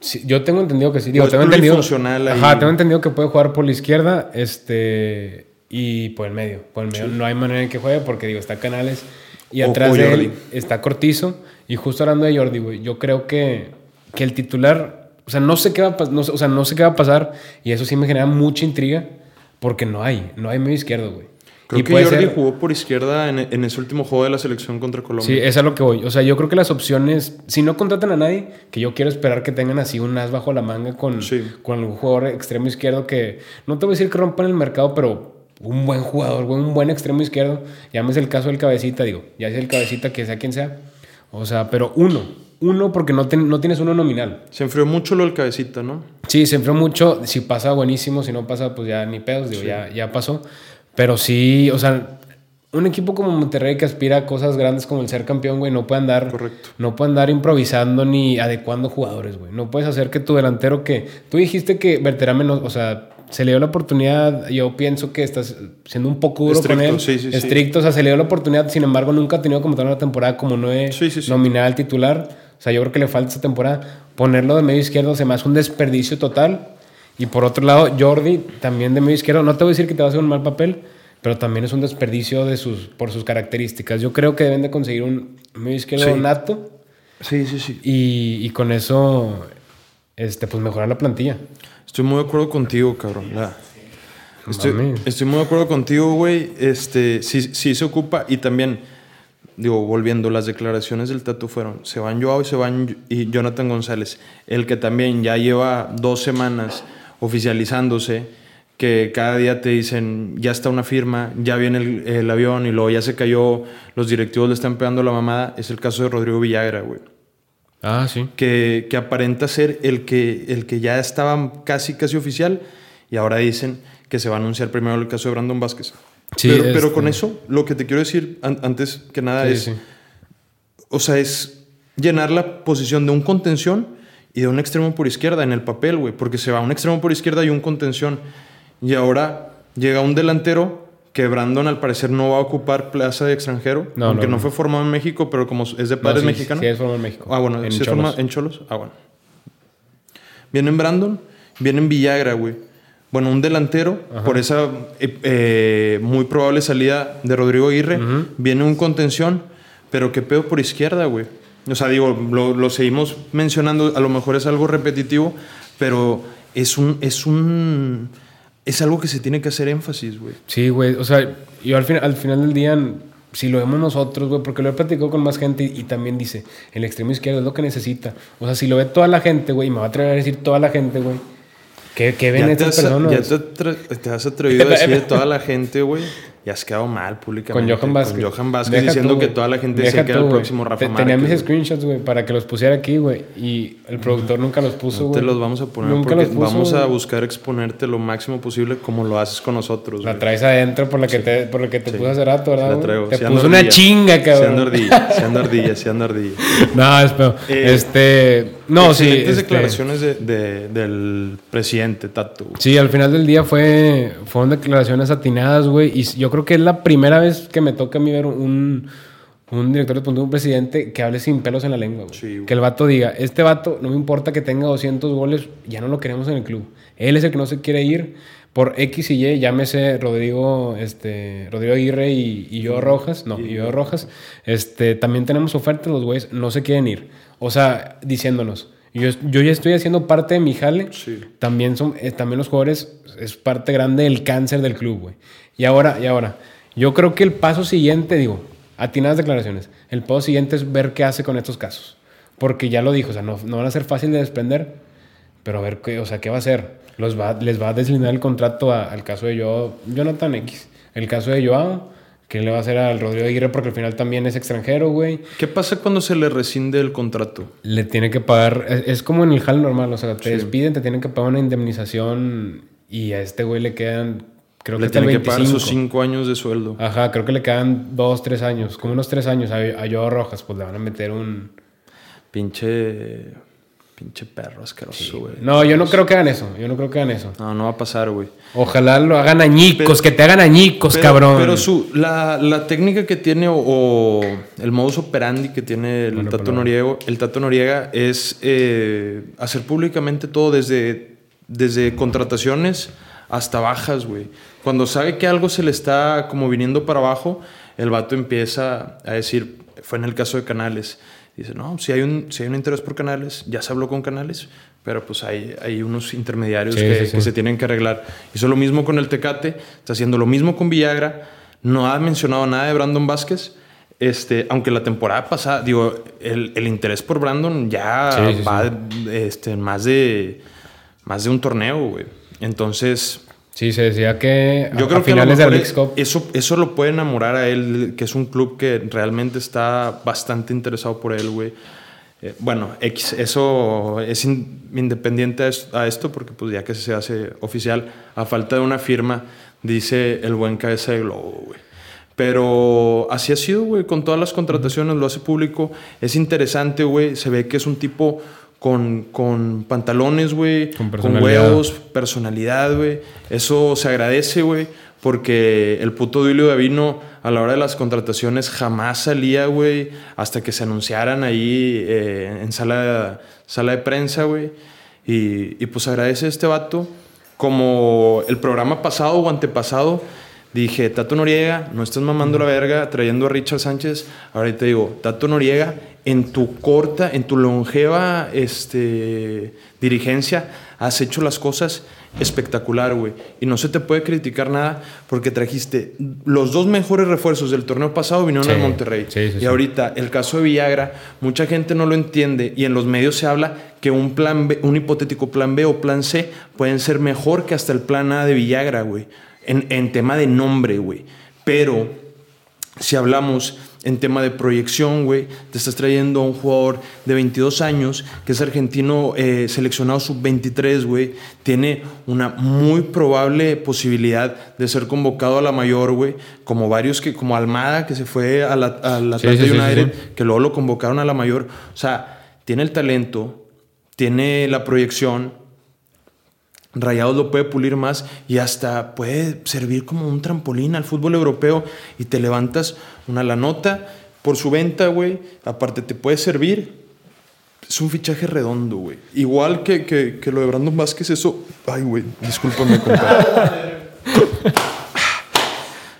Sí, yo tengo entendido que sí. Digo, tengo entendido, ajá, tengo entendido que puede jugar por la izquierda. Este y por el medio. Por el medio no hay manera en que juegue porque, digo, está Canales y atrás de él está Cortizo. Y justo hablando de Jordi, güey, yo creo que, que el titular, o sea, no sé qué va a no, o sea, no sé qué va a pasar y eso sí me genera mucha intriga porque no hay, no hay medio izquierdo, güey. Creo que Jordi jugó por izquierda en, en, ese último juego de la selección contra Colombia. Sí, es a lo que voy. O sea, yo creo que las opciones, si no contratan a nadie, que yo quiero esperar que tengan así un as bajo la manga con, con un jugador extremo izquierdo que, no te voy a decir que rompan el mercado, pero un buen jugador, un buen extremo izquierdo. Llámese el caso del cabecita, digo, ya es el cabecita que sea quien sea. O sea, pero uno, uno porque no, no tienes uno nominal. Se enfrió mucho lo del cabecita, ¿no? Sí, se enfrió mucho. Si pasa, buenísimo. Si no pasa, pues ya ni pedos, digo, ya, ya pasó. Pero sí, o sea, un equipo como Monterrey que aspira a cosas grandes como el ser campeón, güey, no puede andar, Correcto. no puede andar improvisando ni adecuando jugadores, güey. No puedes hacer que tu delantero que tú dijiste que Verterame menos, o sea, se le dio la oportunidad, yo pienso que estás siendo un poco duro con él, estricto, o sea, se le dio la oportunidad, sin embargo, nunca ha tenido como tal una temporada como no es nominal titular, sea, yo creo que le falta esta temporada. Ponerlo de medio izquierdo se me hace un desperdicio total. Y por otro lado, Jordi, también de medio izquierdo, no te voy a decir que te va a hacer un mal papel, pero también es un desperdicio de sus, por sus características. Yo creo que deben de conseguir un medio izquierdo nato. Sí, sí, sí. Y, y, con eso, este, pues mejorar la plantilla. Estoy muy de acuerdo contigo, cabrón. Estoy, estoy, muy de acuerdo contigo, güey. Este, sí, sí se ocupa y también, digo, volviendo, las declaraciones del Tato fueron, se van Joao y se van y Jonathan González, el que también ya lleva dos semanas oficializándose, que cada día te dicen, ya está una firma, ya viene el, el avión y luego ya se cayó, los directivos le están pegando la mamada, es el caso de Rodrigo Villagra, güey. Ah, sí. Que, que, aparenta ser el que, el que ya estaba casi, casi oficial y ahora dicen que se va a anunciar primero el caso de Brandon Vázquez. Sí, pero, pero con eso, lo que te quiero decir antes que nada es, o sea, es llenar la posición de un contención y de un extremo por izquierda en el papel, güey, porque se va un extremo por izquierda y un contención. Y ahora llega un delantero que Brandon al parecer no va a ocupar plaza de extranjero, aunque no, fue formado en México, pero como es de padres mexicanos. Sí, es formado en México. Ah, bueno, en ¿sí Cholos. en Cholos. Ah, bueno. Viene en Brandon, viene en Villagra, güey. Bueno, un delantero, por esa eh, eh, muy probable salida de Rodrigo Aguirre, viene un contención, pero qué pedo por izquierda, güey. O sea, digo, lo, lo, seguimos mencionando, a lo mejor es algo repetitivo, pero es un, es un es algo que se tiene que hacer énfasis, güey. Sí, güey. O sea, yo al, fin, al final del día, si lo vemos nosotros, güey, porque lo he platicado con más gente y, también dice, el extremo izquierdo es lo que necesita. O sea, si lo ve toda la gente, güey, y me va a atrever a decir toda la gente, güey, ¿qué, ven estas personas? Ya te, te, has atrevido a decir toda la gente, güey. y has quedado mal públicamente. Con Johan Vázquez. Con Johan Vázquez diciendo que toda la gente decía que era el próximo Rafa Márquez. Tenía mis screenshots, güey, para que los pusiera aquí, güey. Y el productor nunca los puso, güey. te los vamos a poner nunca porque vamos a buscar exponerte lo máximo posible como lo haces con nosotros, La traes adentro por la que te, por la que te puse hace rato, ¿verdad? La traigo. Te puso una chinga, cabrón. Se anda ardilla, se anda ardilla, se anda ardilla. no, espero. Eh, este... No, sí. Este... declaraciones de, del presidente, Tatu. Sí, al final del día fue, fueron declaraciones atinadas, güey. Y yo creo que es la primera vez que me toca a mí ver un, un director de un presidente que hable sin pelos en la lengua, güey. que el vato diga, este vato, no me importa que tenga 200 goles, ya no lo queremos en el club. Él es el que no se quiere ir por X y Y, llámese Rodrigo, este, Rodrigo Aguirre y, yo Rojas, no, y yo Rojas, este, también tenemos ofertas, los güeyes no se quieren ir. O sea, diciéndonos, yo, yo ya estoy haciendo parte de mi jale, también, son, eh, también los jugadores es parte grande del cáncer del club, güey. Y ahora, y ahora, yo creo que el paso siguiente, digo, atinadas declaraciones, el paso siguiente es ver qué hace con estos casos. Porque ya lo dijo, o sea, no, no van a ser fácil de desprender, pero a ver qué, o sea, qué va a hacer. Los va, les va a deslindar el contrato al caso de yo, Jonathan X. El caso de Joao, que le va a hacer al Rodrigo Aguirre porque al final también es extranjero, güey. ¿Qué pasa cuando se le rescinde el contrato? Le tiene que pagar, es, como en el HAL normal, o sea, te despiden, te tienen que pagar una indemnización y a este güey le quedan Creo le que tiene que pagar sus cinco años de sueldo. Ajá, creo que le quedan dos, tres años, como unos tres años a, a Rojas, pues le van a meter un... Pinche... Pinche perro asqueroso, güey. No, yo no creo que hagan eso. Yo no creo que hagan eso. No, no va a pasar, güey. Ojalá lo hagan añicos, que te hagan añicos, cabrón. Pero su, la, la técnica que tiene o, el modus operandi que tiene el Tato Noriega, el Tato Noriega es eh, hacer públicamente todo desde, desde contrataciones hasta bajas, güey. Cuando sabe que algo se le está como viniendo para abajo, el vato empieza a decir, fue en el caso de Canales, dice, no, si hay un, si hay un interés por Canales, ya se habló con Canales, pero pues hay, hay unos intermediarios que, se tienen que arreglar. Hizo lo mismo con el Tecate, está haciendo lo mismo con Villagra, no ha mencionado nada de Brandon Vázquez, este, aunque la temporada pasada, digo, el, el interés por Brandon ya va este, más, de, más de un torneo, güey. Entonces. Sí, se decía que yo creo que finales de Eso, eso lo puede enamorar a él, que es un club que realmente está bastante interesado por él, güey. Eh, bueno, X, eso es independiente a esto porque pues ya que se hace oficial, a falta de una firma, dice el buen cabeza de globo, güey. Pero así ha sido, güey, con todas las contrataciones, lo hace público. Es interesante, güey, se ve que es un tipo con, con pantalones, güey, con, huevos, personalidad, güey. Eso se agradece, güey, porque el puto Duilio Davino a la hora de las contrataciones jamás salía, güey, hasta que se anunciaran ahí eh, en sala de, sala de prensa, güey. Y, y pues agradece a este vato. Como el programa pasado o antepasado, dije, Tato Noriega, no estás mamando la verga trayendo a Richard Sánchez. Ahora te digo, Tato Noriega, en tu corta, en tu longeva este, dirigencia, has hecho las cosas espectacular, güey. Y no se te puede criticar nada porque trajiste los dos mejores refuerzos del torneo pasado vinieron al Monterrey. y ahorita, el caso de Villagra, mucha gente no lo entiende y en los medios se habla que un plan B, un hipotético plan B o plan C pueden ser mejor que hasta el plan A de Villagra, güey en, tema de nombre, güey. Pero si hablamos en tema de proyección, güey, te estás trayendo a un jugador de 22 años, que es argentino eh, seleccionado sub-23, güey, tiene una muy probable posibilidad de ser convocado a la mayor, güey, como varios que, como Almada, que se fue a la, a la United, que luego lo convocaron a la mayor. O sea, tiene el talento, tiene la proyección, Rayados lo puede pulir más y hasta puede servir como un trampolín al fútbol europeo y te levantas una la nota por su venta, güey. Aparte te puede servir. Es un fichaje redondo, güey. Igual que, que, lo de Brandon Vázquez, eso... Ay, güey, discúlpame, compadre.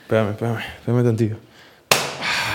espérame, espérame, espérame tantito.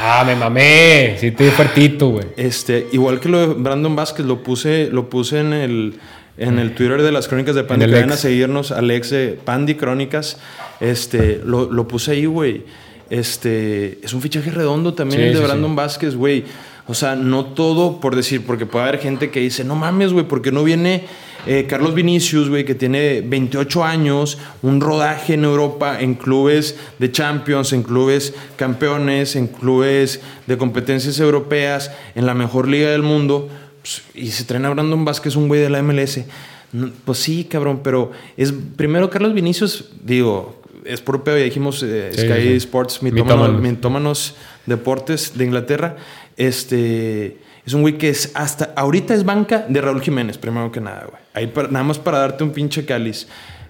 Ah, me mamé. Sí, estoy fuertito, güey. Este, igual que lo de Brandon Vázquez, lo puse, lo puse en el en el Twitter de las Crónicas de Pandy, que vayan a seguirnos, Alex de Pandy Crónicas, este, lo, puse ahí, güey. Este, es un fichaje redondo también el de Brandon Vázquez, güey. O sea, no todo por decir, porque puede haber gente que dice, no mames, güey, ¿por qué no viene eh, Carlos Vinicius, güey, que tiene 28 años, un rodaje en Europa, en clubes de Champions, en clubes campeones, en clubes de competencias europeas, en la mejor liga del mundo, pues, y se traen a Brandon Vázquez, un güey de la MLS? No, pues sí, cabrón, pero es primero Carlos Vinicius, digo, es propio, ya dijimos, eh, Sí, Sky sí. Sports, mitómanos, Mitómanos. mitómanos deportes de Inglaterra. Este es un güey que es hasta ahorita es banca de Raúl Jiménez, primero que nada, güey. Ahí para- nada más para darte un pinche cáliz.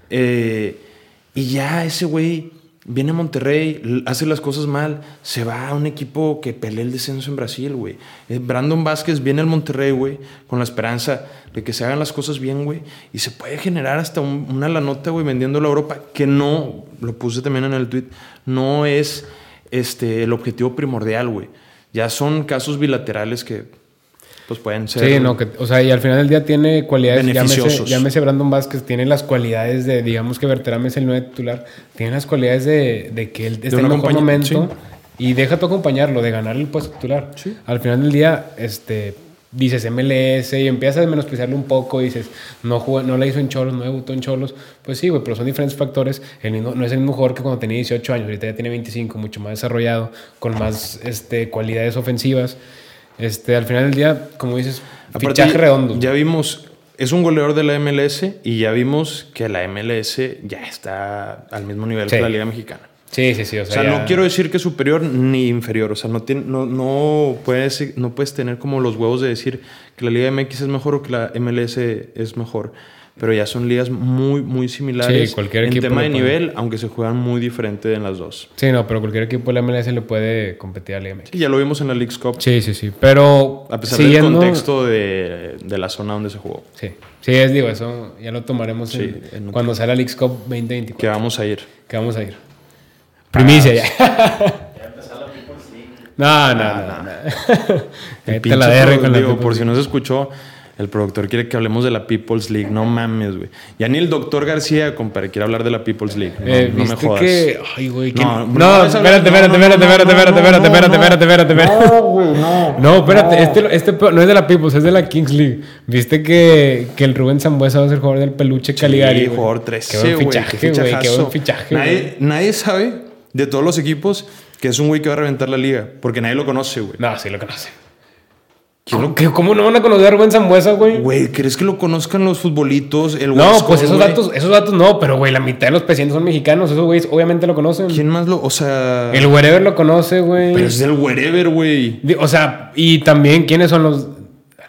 Eh, y ya ese güey viene a Monterrey, hace las cosas mal, se va a un equipo que pelea el descenso en Brasil, güey. Eh, Brandon Vázquez viene al Monterrey, güey, con la esperanza de que se hagan las cosas bien, güey. Y se puede generar hasta un- una lanota, güey, vendiéndolo a Europa, que no, lo puse también en el tweet, no es este, el objetivo primordial, güey. Ya son casos bilaterales que pues pueden ser... Sí, no, que, o sea, y al final del día tiene cualidades, llámese, llámese Brandon Vázquez, tiene las cualidades de, digamos que Berterame es el nueve titular, tiene las cualidades de, de que él está en el mejor momento y deja tú acompañarlo, de ganar el puesto titular. Sí. Al final del día, este, dices MLS y empiezas a menospreciarlo un poco, dices, no, jugó, no la hizo en Cholos, no debutó en Cholos, pues sí, güey, pero son diferentes factores, el mismo- no es el mismo jugador que cuando tenía 18 años, ahorita ya tiene 25, mucho más desarrollado, con más este, cualidades ofensivas. Este, al final del día, como dices, Aparte, fichaje redondo. Ya vimos, es un goleador de la MLS y ya vimos que la MLS ya está al mismo nivel Sí. que la Liga Mexicana. Sí, sí, sí. O O sea, ya- no quiero decir que es superior ni inferior. O sea, no, tiene, no, no, puedes, no puedes tener como los huevos de decir que la Liga MX es mejor o que la MLS es mejor. Pero ya son ligas muy, muy similares Sí, cualquier en equipo tema le de puede. nivel, aunque se juegan muy diferente en las dos. Sí, no, pero cualquier equipo de la MLS le puede competir a la MX. Sí, ya lo vimos en la League's Cup, Sí, sí, sí. Pero a pesar siguiendo... del contexto de, de la zona donde se jugó. Sí, sí, es, digo, eso ya lo tomaremos Sí, en- en cuando sea la Leagues Cup 2024. Que vamos a ir. Que vamos a ir. Primicia ya. No, no, no. no. Ahí te Pinche la derre pro- con la digo, People's por si no se escuchó, el productor quiere que hablemos de la People's League. No mames, güey. Ya ni el doctor García, compadre, quiere hablar de la People's League. No, Eh, no me ¿viste jodas. que... Ay, güey. que- No, No, espérate, espérate, espérate, espérate, espérate, espérate, espérate, espérate, espérate, espérate. No, güey, no. No, espérate, este, este no es de la Peoples, es de la Kings League. ¿Viste que, que el Rubén Zambuesa va a ser jugador del peluche Caligari? Sí, güey? jugador Qué 13, buen güey. fichaje, qué güey. Qué buen fichaje. Nadie, nadie sabe de todos los equipos que es un güey que va a reventar la liga. Porque nadie lo conoce, güey. No, sí lo conocen. ¿Quién ¿Cómo, que- cómo no van a conocer a Rubén Zambuesa, güey? Güey, ¿crees que lo conozcan los futbolitos? El No, pues esos güey? datos, esos datos no, pero güey, la mitad de los presidentes son mexicanos, esos güeyes obviamente lo conocen. ¿Quién más lo...? O sea... El Wherever lo conoce, güey. Pero es del wherever, güey. O sea, y también, ¿quiénes son los.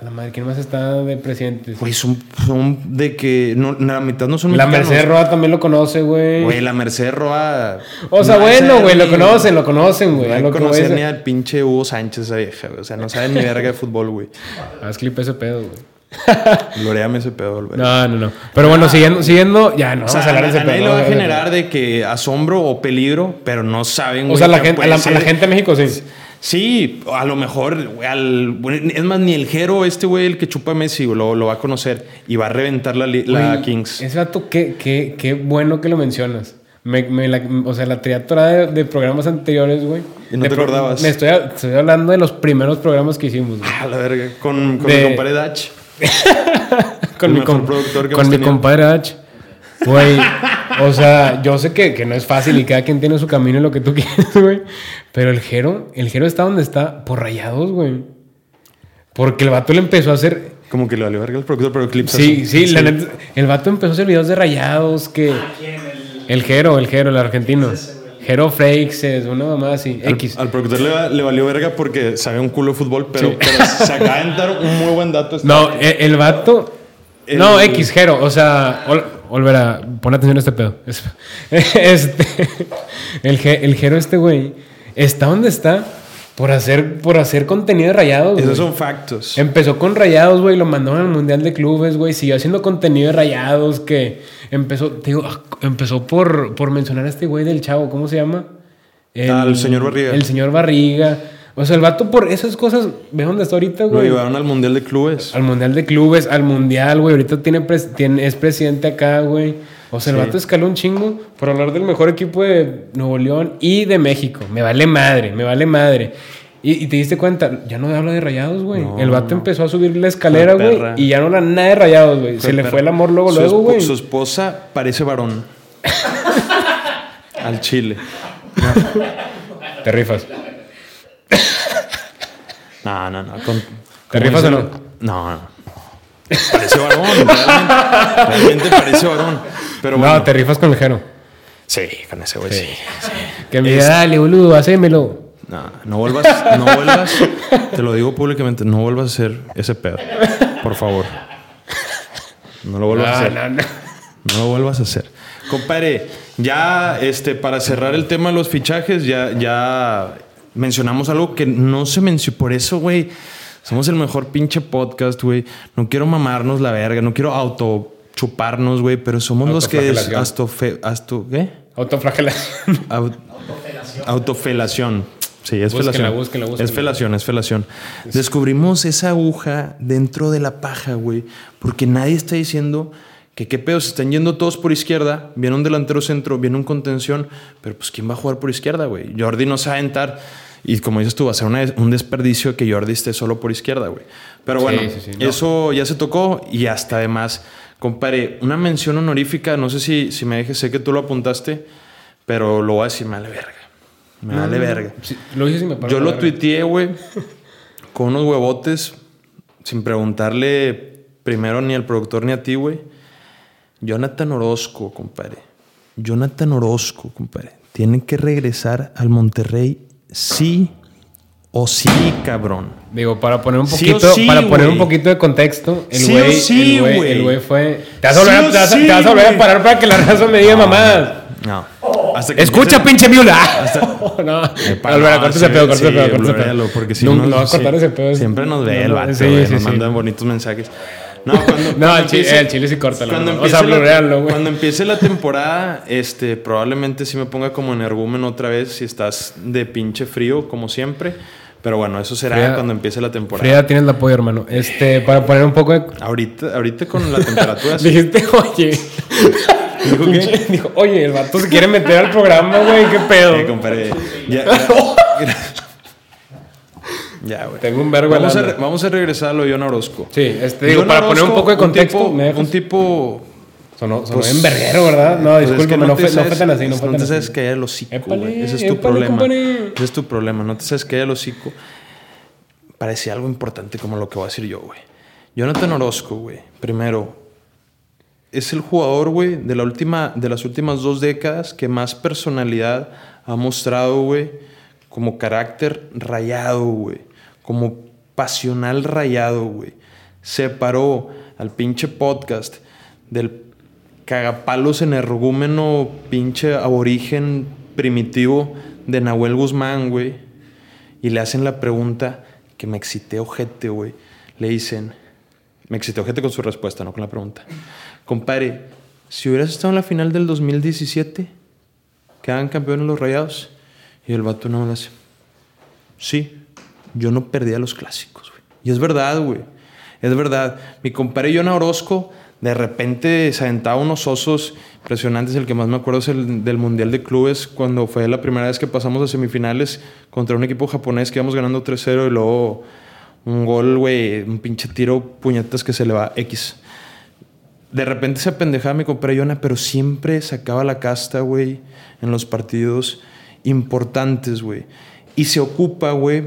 La madre, ¿quién más está de presidentes? Güey, son, son de que... No, la mitad no son La mexicanos. Mercedes Roa también lo conoce, güey. Güey, la Mercedes Roa... O sea, bueno, güey, lo conocen, lo conocen, güey. No lo es- ni al pinche Hugo Sánchez esa vieja, güey. O sea, no saben ni verga de fútbol, güey. Haz clip ese pedo, güey. Loreame ese pedo, güey. No, no, no. Pero bueno, siguiendo, siguiendo, ya no O sea, a ese a nadie pedo. le va a generar de que asombro o peligro, pero no saben, O sea, la gente, a la, a la gente de México sí. Sí, a lo mejor, güey, al- es más, ni el Jero, este güey, el que chupa a Messi, lo, lo va a conocer y va a reventar la, li- la Güey, Kings. Ese dato, qué, qué, qué bueno que lo mencionas. Me, me la- o sea, la triatora de, de programas anteriores, güey. ¿Y no De te pro- acordabas? Me estoy, estoy hablando de los primeros programas que hicimos, güey. A la verga, con, con De- mi compadre Dach. con el mi, mejor com- productor que con mi tenido. compadre H. Güey, o sea, yo sé que, que no es fácil y cada quien tiene su camino y lo que tú quieres, güey. Pero el Jero, el Jero está donde está por rayados, güey. Porque el vato le empezó a hacer. Como que le valió verga el productor, pero clips Sí, así. sí, la neta, el vato empezó a hacer videos de rayados que. El Jero, el Jero, el argentino. Jero Freixes, una mamá así. Al, X. al productor le, va- le valió verga porque sabe un culo de fútbol, pero, pero se acaba de dar un muy buen dato. este No, el, el vato. El- No, X, Jero. O sea, Ol- Olvera, pon atención a este pedo. Es- Este. El, el Jero, este güey, está donde está por hacer, por hacer contenido de rayados. Esos son factos. Empezó con rayados, güey, lo mandaron al Mundial de Clubes, güey. Siguió haciendo contenido de rayados que empezó, te digo, ah, empezó por, por mencionar a este güey del chavo, ¿cómo se llama? Al señor Barriga. El señor Barriga. O sea, el vato por esas cosas, ve dónde está ahorita, Lo güey. llevaron al Mundial de Clubes. Al Mundial de Clubes, al Mundial, güey. Ahorita tiene, pres- tiene- es presidente acá, güey. O sea, el Sí. vato escaló un chingo por hablar del mejor equipo de Nuevo León y de México. Me vale madre, me vale madre. Y, y te diste cuenta, ya no habla de rayados, güey. No, el vato no. empezó a subir la escalera, güey. Y ya no era nada de rayados, güey. Se le fue el amor luego, Su luego, güey. Su esposa parece varón. Al chile. Te rifas. No, no, no. con- ¿Te rifas o no? No, no. Parece varón. Realmente, realmente parece varón. Pero bueno. No, te rifas con el Jero. Sí, con ese güey sí. Que me diga, dale, boludo, hacémelo. No, no vuelvas, no vuelvas, te lo digo públicamente, no vuelvas a hacer ese pedo. Por favor. No lo vuelvas a hacer. no, no. No lo vuelvas a hacer. Compadre, ya este, para cerrar el tema de los fichajes, ya, ya mencionamos algo que no se mencionó. Por eso, güey, somos el mejor pinche podcast, güey. No quiero mamarnos la verga, no quiero auto chuparnos, güey, pero somos los que es astofe, asto, ¿qué? Autoflagelación. Au- autofelación. Sí, es Búsquenla, felación. búsquenla, Es felación, es felación. Descubrimos esa aguja dentro de la paja, güey. Porque nadie está diciendo que qué pedo, se están yendo todos por izquierda. Viene un delantero centro, viene un contención. Pero pues, ¿quién va a jugar por izquierda, güey? Jordi no se va a aventar. Y como dices tú, va a ser una- un desperdicio que Jordi esté solo por izquierda, güey. Pero Sí, bueno, sí, sí, no. eso ya se tocó y hasta además, compadre, una mención honorífica, no sé si, si me dejes, sé que tú lo apuntaste, pero lo voy a decir, me vale verga. Me vale verga. Sí, lo hice y me paró Yo lo tuiteé, güey, con unos huevotes, sin preguntarle primero ni al productor ni a ti, güey. Jonathan Orozco, compadre. Jonathan Orozco, compadre. Tiene que regresar al Monterrey sí o sí, cabrón. Digo, para poner un Sí poquito, sí, para poner un poquito de contexto, el Sí güey, sí, el güey, fue. Te vas a Sí volver, a- te vas sí, te vas a, volver a parar para que la raza me diga mamadas. No. Hasta que Escucha, pinche miula. no, Epa, Álvaro, no, corta sí, ese pedo, corta sí, ese pedo, corta ese pedo. porque si no, no, no cortar sí, ese pedo. Siempre nos ve No, el no, vato, sí, sí, nos sí. mandan bonitos mensajes. No, cuando, No, cuando el chile, el chile sí córtalo. Cuando. O sea, empiece, la, cuando empiece la temporada, este, probablemente sí me ponga como energúmeno otra vez si estás de pinche frío, como siempre. Pero bueno, eso será Frida- cuando empiece la temporada. Frida, tienes el apoyo, hermano. Este, para poner un poco de. Ahorita, ahorita con la temperatura. sí. Dijiste, oye. ¿Dijo qué? Dijo, oye, el vato se quiere meter al programa, güey, qué pedo. Eh, compadre. Ya, ya, Ya, güey. Tengo un vergo Vamos a, lana. re- vamos a regresar a lo de John Orozco. Sí, este, digo, para poner un poco de contexto, tipo- ¿me dejas? un tipo Sonó, sonó Pues- verguero, ¿verdad? No, Pues es que no, no sabes- tan así, no fue no te sabes caer el hocico, Épale, güey. Ese es tu épale, problema. Ese es tu problema. No te sabes caer el hocico. Parecía algo importante como lo que voy a decir yo, güey. Jonathan Orozco, güey. Primero, es el jugador, güey, de, la última, de las últimas dos décadas que más personalidad ha mostrado, güey. Como carácter rayado, güey. Como pasional rayado, güey. Separó al pinche podcast del cagapalos energúmeno, pinche aborigen primitivo de Nahuel Guzmán, güey. Y le hacen la pregunta que me excité ojete, güey. Le dicen, me excité ojete con su respuesta, no con la pregunta. Compadre, si hubieras estado en la final del 2017, quedan campeones los rayados. Y el vato no le hace. Sí, yo no perdía los clásicos, güey. Y es verdad, güey. Es verdad. Mi compadre John Orozco, de repente se aventaba unos osos impresionantes. El que más me acuerdo es el del Mundial de Clubes, cuando fue la primera vez que pasamos a semifinales contra un equipo japonés que íbamos ganando 3-0 y luego un gol, güey, un pinche tiro, puñetas que se le va X. De repente se apendejaba mi compadre Yona, pero siempre sacaba la casta, güey, en los partidos importantes, güey. Y se ocupa, güey,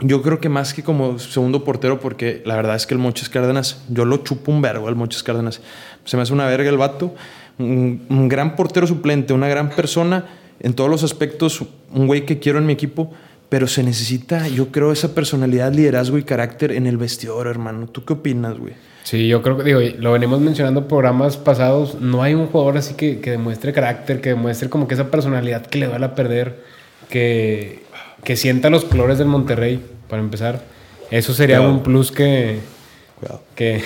yo creo que más que como segundo portero, porque la verdad es que el Moches Cárdenas, yo lo chupo un vergo al Moches Cárdenas. Se me hace una verga el vato. Un, gran portero suplente, una gran persona, en todos los aspectos, un güey que quiero en mi equipo, pero se necesita, yo creo, esa personalidad, liderazgo y carácter en el vestidor, hermano. ¿Tú qué opinas, güey? Sí, yo creo que, digo, lo venimos mencionando en programas pasados, no hay un jugador así que, que demuestre carácter, que demuestre como que esa personalidad que le duele a perder, que, que sienta los colores del Monterrey, para empezar. Eso sería Cuidado. un plus que, Cuidado. que,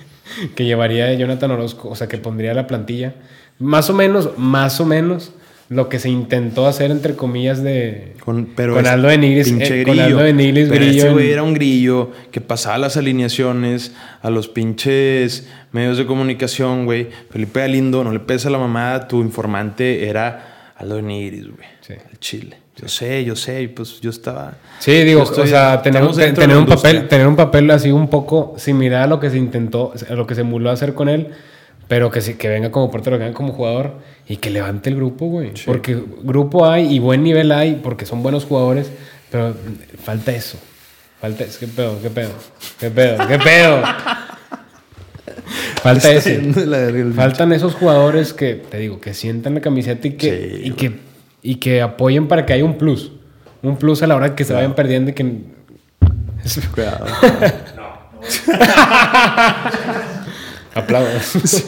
que llevaría Jonathan Orozco, o sea, que pondría la plantilla. Más o menos, más o menos, lo que se intentó hacer, entre comillas, de... Con, pero Con Aldo de Nigris, eh, con Aldo de Nigris, pero grillo Este güey era un grillo que pasaba las alineaciones a los pinches medios de comunicación, güey. Felipe Galindo, no le pesa la mamada, tu informante era Aldo Nigris, güey. Sí. El Chile. Yo sé, yo sé, y pues yo estaba... Sí, digo, estoy- o sea, tener, un papel, industria. tener un papel así un poco similar a lo que se intentó, a lo que se emuló hacer con él, pero que sí, que venga como portero, que venga como jugador y que levante el grupo, güey. Porque grupo hay y buen nivel hay, porque son buenos jugadores, pero falta eso. Falta eso. ¿Qué pedo? ¿Qué pedo? ¿Qué pedo? ¿Qué pedo? Falta ese. el Faltan esos jugadores que, te digo, que sientan la camiseta y que, Sí, y que, y que apoyen para que haya un plus. Un plus a la hora que se vayan perdiendo y que... Cuidado. Aplausos.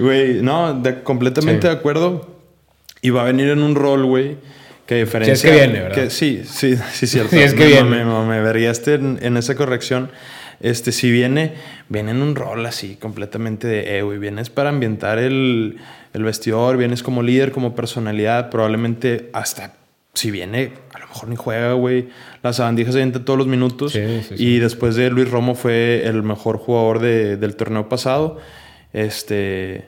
Güey, no, de- completamente Sí. de acuerdo. Y va a venir en un rol, güey, que diferencia... Si es que viene, ¿verdad? que- sí, sí, sí, cierto. Si es que Me- viene. Me, me, me verguiaste en, en esa corrección. Este, si viene, viene en un rol así, completamente de, eh, güey, vienes para ambientar el, el vestidor, vienes como líder, como personalidad, probablemente hasta... Si viene, a lo mejor ni juega, güey. Las sabandijas se avienta todos los minutos. Sí, sí, sí. Y después de Luis Romo fue el mejor jugador de- del torneo pasado. Este.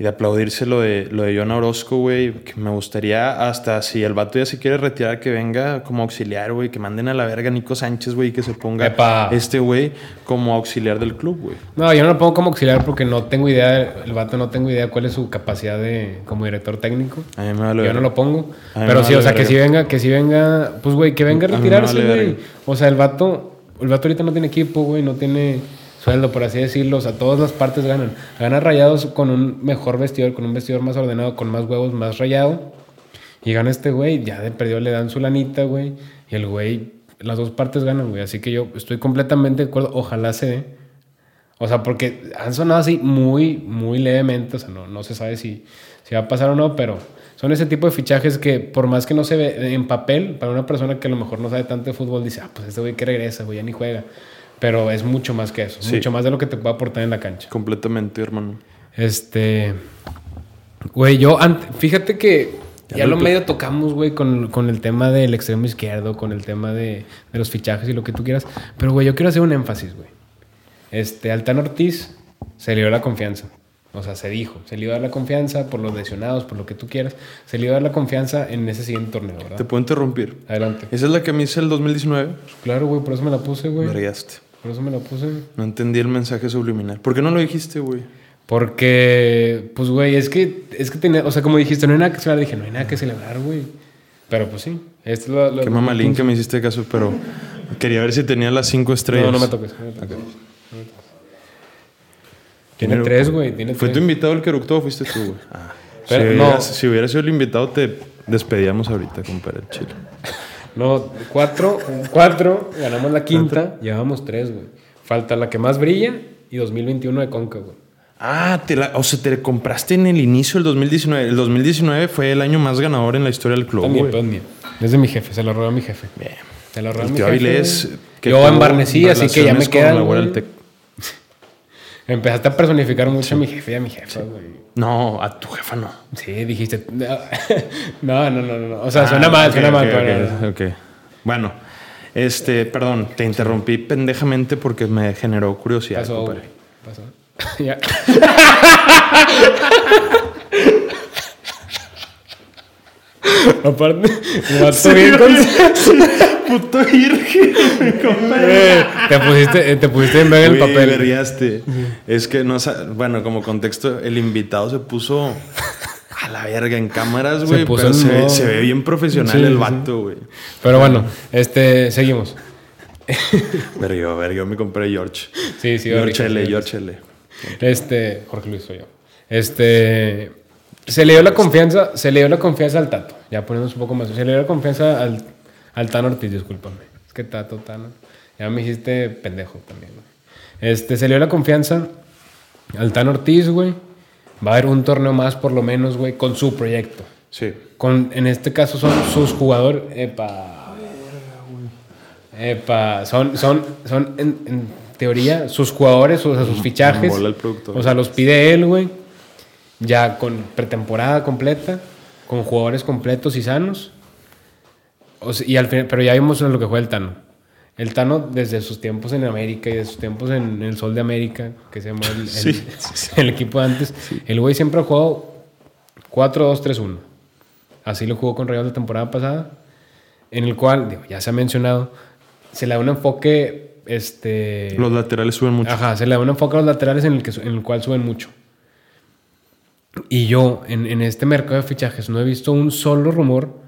Y de aplaudirse lo de, lo de John Orozco, güey. Que me gustaría hasta si el vato ya se quiere retirar, que venga como auxiliar, güey. Que manden a la verga a Nico Sánchez, güey. Que se ponga Epa. este güey como auxiliar del club, güey. No, yo no lo pongo como auxiliar porque no tengo idea, el vato no tengo idea cuál es su capacidad de como director técnico. A mí me vale Yo verga. no lo pongo. Pero sí, vale o sea, que si venga, que si venga, pues güey, que venga a retirarse, güey. O sea, el vato, el vato ahorita no tiene equipo, güey, no tiene sueldo, por así decirlo. O sea, todas las partes ganan. Gana rayados con un mejor vestidor, con un vestidor más ordenado, con más huevos, más rayado. Y gana este güey, ya de perdido le dan su lanita, güey. Y el güey, las dos partes ganan, güey. Así que yo estoy completamente de acuerdo. Ojalá se dé. O sea, porque han sonado así muy, muy levemente. O sea, no, no se sabe si, si va a pasar o no, pero son ese tipo de fichajes que, por más que no se ve en papel, para una persona que a lo mejor no sabe tanto de fútbol, dice, ah, pues este güey que regresa, güey, ya ni juega. Pero es mucho más que eso, Sí. mucho más de lo que te puede aportar en la cancha. Completamente, hermano. Este. Güey, yo. fíjate que. Ya Ya, lo medio tocamos, güey, con, con el tema del extremo izquierdo, con el tema de, de los fichajes y lo que tú quieras. Pero, güey, yo quiero hacer un énfasis, güey. Este, Altán Ortiz se le dio la confianza. O sea, se dijo, se le iba a dar la confianza por los lesionados, por lo que tú quieras. Se le iba a dar la confianza en ese siguiente torneo, Te ¿verdad? puedo interrumpir. Adelante. Esa es la que me hice el 2019. Claro, güey, por eso me la puse, güey. Verguiaste. Por eso me la puse. No entendí el mensaje subliminal. ¿Por qué no lo dijiste, güey? Porque, pues, güey, es que, es que tenía, o sea, como dijiste, no hay nada que celebrar. Dije, no hay nada que celebrar, güey. Pero, pues sí. Esto es lo, lo- Qué mamalín que me hiciste caso, pero quería ver si tenía las cinco estrellas. No, no me toques. no me toques. Tiene Tiene- tres, güey. Tiene ¿Fue tres. tu invitado el que eructó o fuiste tú, güey? Ah. Si, no. si hubiera sido el invitado, te despedíamos ahorita, compadre, el chile. No, cuatro, cuatro, ganamos la quinta, llevamos tres, güey. Falta la que más brilla y 2021 de Conca, güey. Ah, te la- o sea, te compraste en el inicio del 2019. El 2019 fue el año más ganador en la historia del club, También, güey. pues. Es de mi jefe, se lo robó a mi jefe. Bien. Se lo robó a mi jefe. Avilés, güey. que Yo embarnecí, así que ya me queda. la güera del Tec. Empezaste a personificar mucho a mi jefe y a mi jefa, güey. No, a tu jefa no. Sí, dijiste. No, no, no, no. O sea, suena Ah, mal, suena mal. ok, pero- ok. Bueno, este, perdón, te interrumpí pendejamente porque me generó curiosidad, Pasó, compadre. Pasó. ya. Aparte, el vato bien con- Puto virgen, Eh, te pusiste, te pusiste en ver el papel. Es que no bueno, como contexto, el invitado se puso a la verga en cámaras, güey. Pero se, se ve bien profesional Sí, el sí. vato, güey. Pero bueno, este, seguimos. Vergueo, vergueo, me compré George. Sí, sí, George L, sí. George L. Este, Jorge Luis soy yo. Este, se le dio la confianza, se le dio la confianza al Tato. Ya poniéndonos un poco más. Se le dio la confianza al, al Tano Ortiz, discúlpame. Es que Tato, Tano. Ya me hiciste pendejo también, güey. Este, se le dio la confianza al Tano Ortiz, güey. Va a haber un torneo más, por lo menos, güey, con su proyecto. Sí. Con, en este caso son sus jugadores. Epa. Epa. Son, son, son en, en teoría sus jugadores, o sea, sus fichajes. El productor. O sea, los pide él, güey. Ya con pretemporada completa, con jugadores completos y sanos. O sea, y al final, pero ya vimos lo que fue el Tano. El Tano, desde sus tiempos en América y desde sus tiempos en, el Sol de América, que se llamó el, el- Sí, el equipo de antes, el güey siempre ha jugado 4-2-3-1. así lo jugó con Rayados la temporada pasada, en el cual, digo, ya se ha mencionado, se le da un enfoque, este... Los laterales suben mucho. Ajá, se le da un enfoque a los laterales en el, que, en el cual suben mucho. Y yo, en, en este mercado de fichajes, no he visto un solo rumor.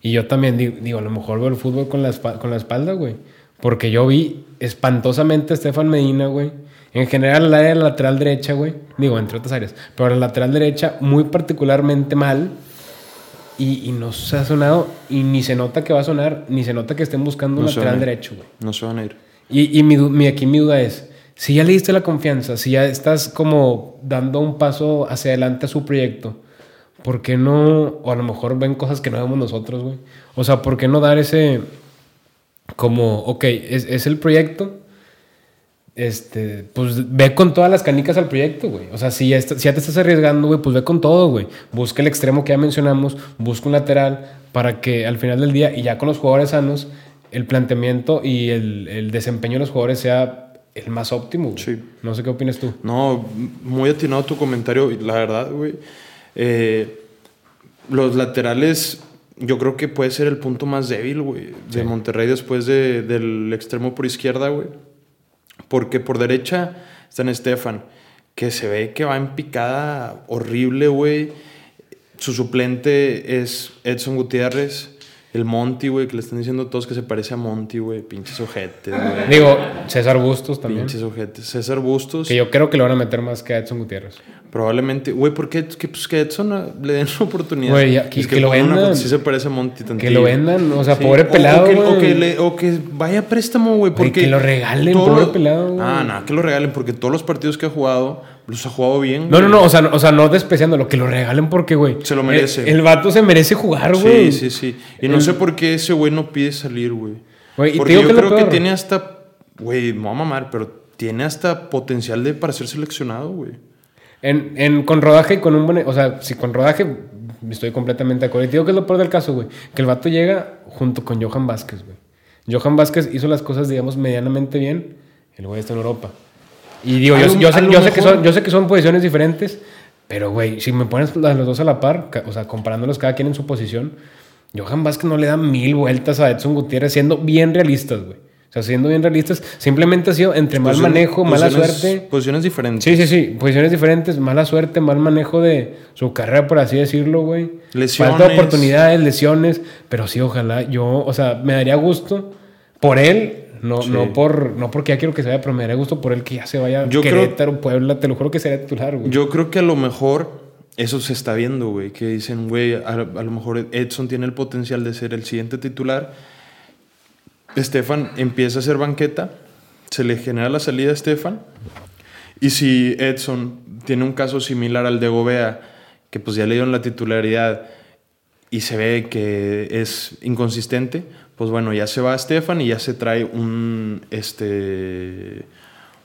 Y yo también digo, digo, a lo mejor veo el fútbol con la, con la espalda, güey. Porque yo vi espantosamente a Estefan Medina, güey. En general, el área de la lateral derecha, güey. Digo, entre otras áreas. Pero la lateral derecha, muy particularmente mal. Y, y no se ha sonado. Y ni se nota que va a sonar, ni se nota que estén buscando un No lateral derecho, güey. No se van a ir. Y, y mi, mi- aquí mi duda es, si ya le diste la confianza, si ya estás como dando un paso hacia adelante a su proyecto, ¿por qué no, o a lo mejor ven cosas que no vemos nosotros, güey? O sea, ¿por qué no dar ese, como, ok, es, el proyecto, este, pues ve con todas las canicas al proyecto, güey. O sea, si ya, está- si ya te estás arriesgando, güey, pues ve con todo, güey. Busca el extremo que ya mencionamos, busca un lateral para que al final del día, y ya con los jugadores sanos, el planteamiento y el, el desempeño de los jugadores sea el más óptimo. güey. Sí. No sé qué opinas tú. No, muy atinado tu comentario, la verdad, güey. Eh, los laterales, yo creo que puede ser el punto más débil, güey, de. Monterrey después de- del extremo por izquierda, güey. Porque por derecha está en Estefan, que se ve que va en picada horrible, güey. Su suplente es Edson Gutiérrez. El Monty, güey, que le están diciendo todos que se parece a Monty, güey. Pinches ojetes, güey. Digo, César Bustos también. Pinches ojetes. César Bustos. Que yo creo que lo van a meter más que a Edson Gutiérrez. Probablemente, güey, ¿por qué que, pues, que Edson ah, le den la oportunidad? Güey, ya, que- Es que lo pongan una vendan. foto, Sí se parece a Monty tantillo. Que lo vendan, o sea, Sí, pobre pelado, O, que, o que le- o que vaya a préstamo, güey, porque... que lo regalen, todo- pobre pelado, güey. Ah, no, que lo regalen, porque todos los partidos que ha jugado, los ha jugado bien. No, no, güey. no, o sea, no, o sea, no despreciándolo, que lo regalen porque, güey. Se lo merece. El, el vato se merece jugar, güey. Sí, sí, sí. Y no sé por qué ese güey no pide salir, güey. Porque yo que lo creo que tiene hasta... Güey, me voy a mamar, pero tiene hasta potencial de para ser seleccionado, güey. En, en- con rodaje y con un buen... O sea, si con rodaje estoy completamente de acuerdo. Y te digo que es lo peor del caso, güey. Que el vato llega junto con Johan Vázquez, güey. Johan Vázquez hizo las cosas, digamos, medianamente bien. El güey está en Europa. Y digo, yo, yo sé, yo, sé que son, yo sé que son posiciones diferentes. Pero, güey, si me pones los dos a la par, o sea, comparándolos cada quien en su posición, Johan Vázquez no le da mil vueltas a Edson Gutiérrez, siendo bien realistas, güey. O sea, siendo bien realistas, simplemente ha sido entre mal Posición- manejo, mala suerte. Posiciones diferentes. Sí, sí, sí. Posiciones diferentes, mala suerte, mal manejo de su carrera, por así decirlo, güey. Lesiones. Falta de oportunidades, lesiones. Pero sí, ojalá. Yo, o sea, me daría gusto por él. No, Sí. no, por, no porque ya quiero que se vaya, pero me daría gusto por él que ya se vaya Yo creo- Querétaro, Puebla. Te lo juro que sería titular, güey. Yo creo que a lo mejor eso se está viendo, güey. Que dicen, güey, a, a lo mejor Edson tiene el potencial de ser el siguiente titular. Estefan empieza a hacer banqueta, se le genera la salida a Estefan. Y si Edson tiene un caso similar al de Gobea, que pues ya le dieron la titularidad y se ve que es inconsistente, pues bueno, ya se va a Estefan y ya se trae un este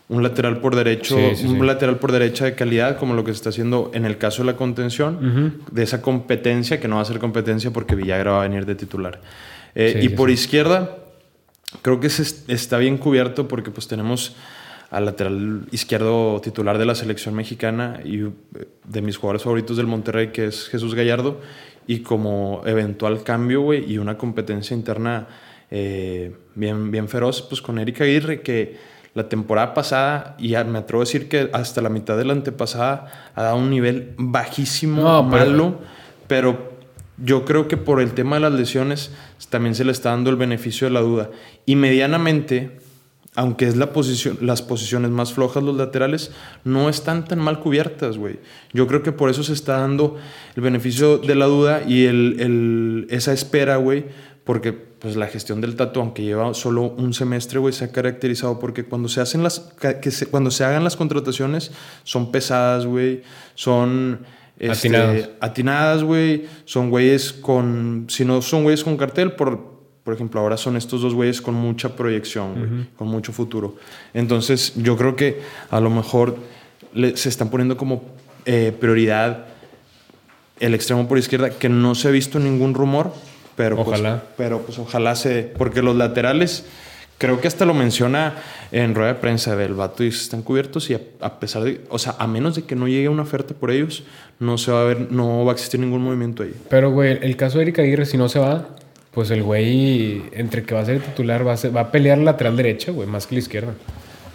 un lateral por derecho, Sí, sí, un sí. lateral por derecha de calidad, como lo que se está haciendo en el caso de la contención, de esa competencia, que no va a ser competencia porque Villagra va a venir de titular. Eh, y por izquierda, creo que se est- está bien cubierto porque pues tenemos al lateral izquierdo titular de la selección mexicana y eh, de mis jugadores favoritos del Monterrey, que es Jesús Gallardo, y como eventual cambio, güey, y una competencia interna eh, bien, bien feroz, pues con Erika Aguirre, que la temporada pasada, y me atrevo a decir que hasta la mitad de la antepasada, ha dado un nivel bajísimo, No, pero- malo, pero yo creo que por el tema de las lesiones también se le está dando el beneficio de la duda. Y medianamente, aunque es la posición, las posiciones más flojas, los laterales, no están tan mal cubiertas, güey. Yo creo que por eso se está dando el beneficio de la duda y el, el- esa espera, güey, porque pues la gestión del Tato, aunque lleva solo un semestre, güey, se ha caracterizado porque cuando se hacen las, que se- cuando se hagan las contrataciones son pesadas, güey, son este, Atinadas. atinadas, güey, son güeyes con, si no son güeyes con cartel, por, por ejemplo, ahora son estos dos güeyes con mucha proyección, güey, con mucho futuro. Entonces, yo creo que a lo mejor le- se están poniendo como eh, prioridad el extremo por izquierda, que no se ha visto ningún rumor, pero Ojalá. Pues, pero pues ojalá se... Porque los laterales creo que hasta lo menciona en rueda de prensa del vato y están cubiertos y a, a, pesar de, o sea, a menos de que no llegue una oferta por ellos, no se va a ver, no va a existir ningún movimiento ahí. Pero, güey, el caso de Eric Aguirre, si no se va, pues el güey, entre que va a ser titular, va a, ser, va a pelear lateral derecha, güey, más que la izquierda.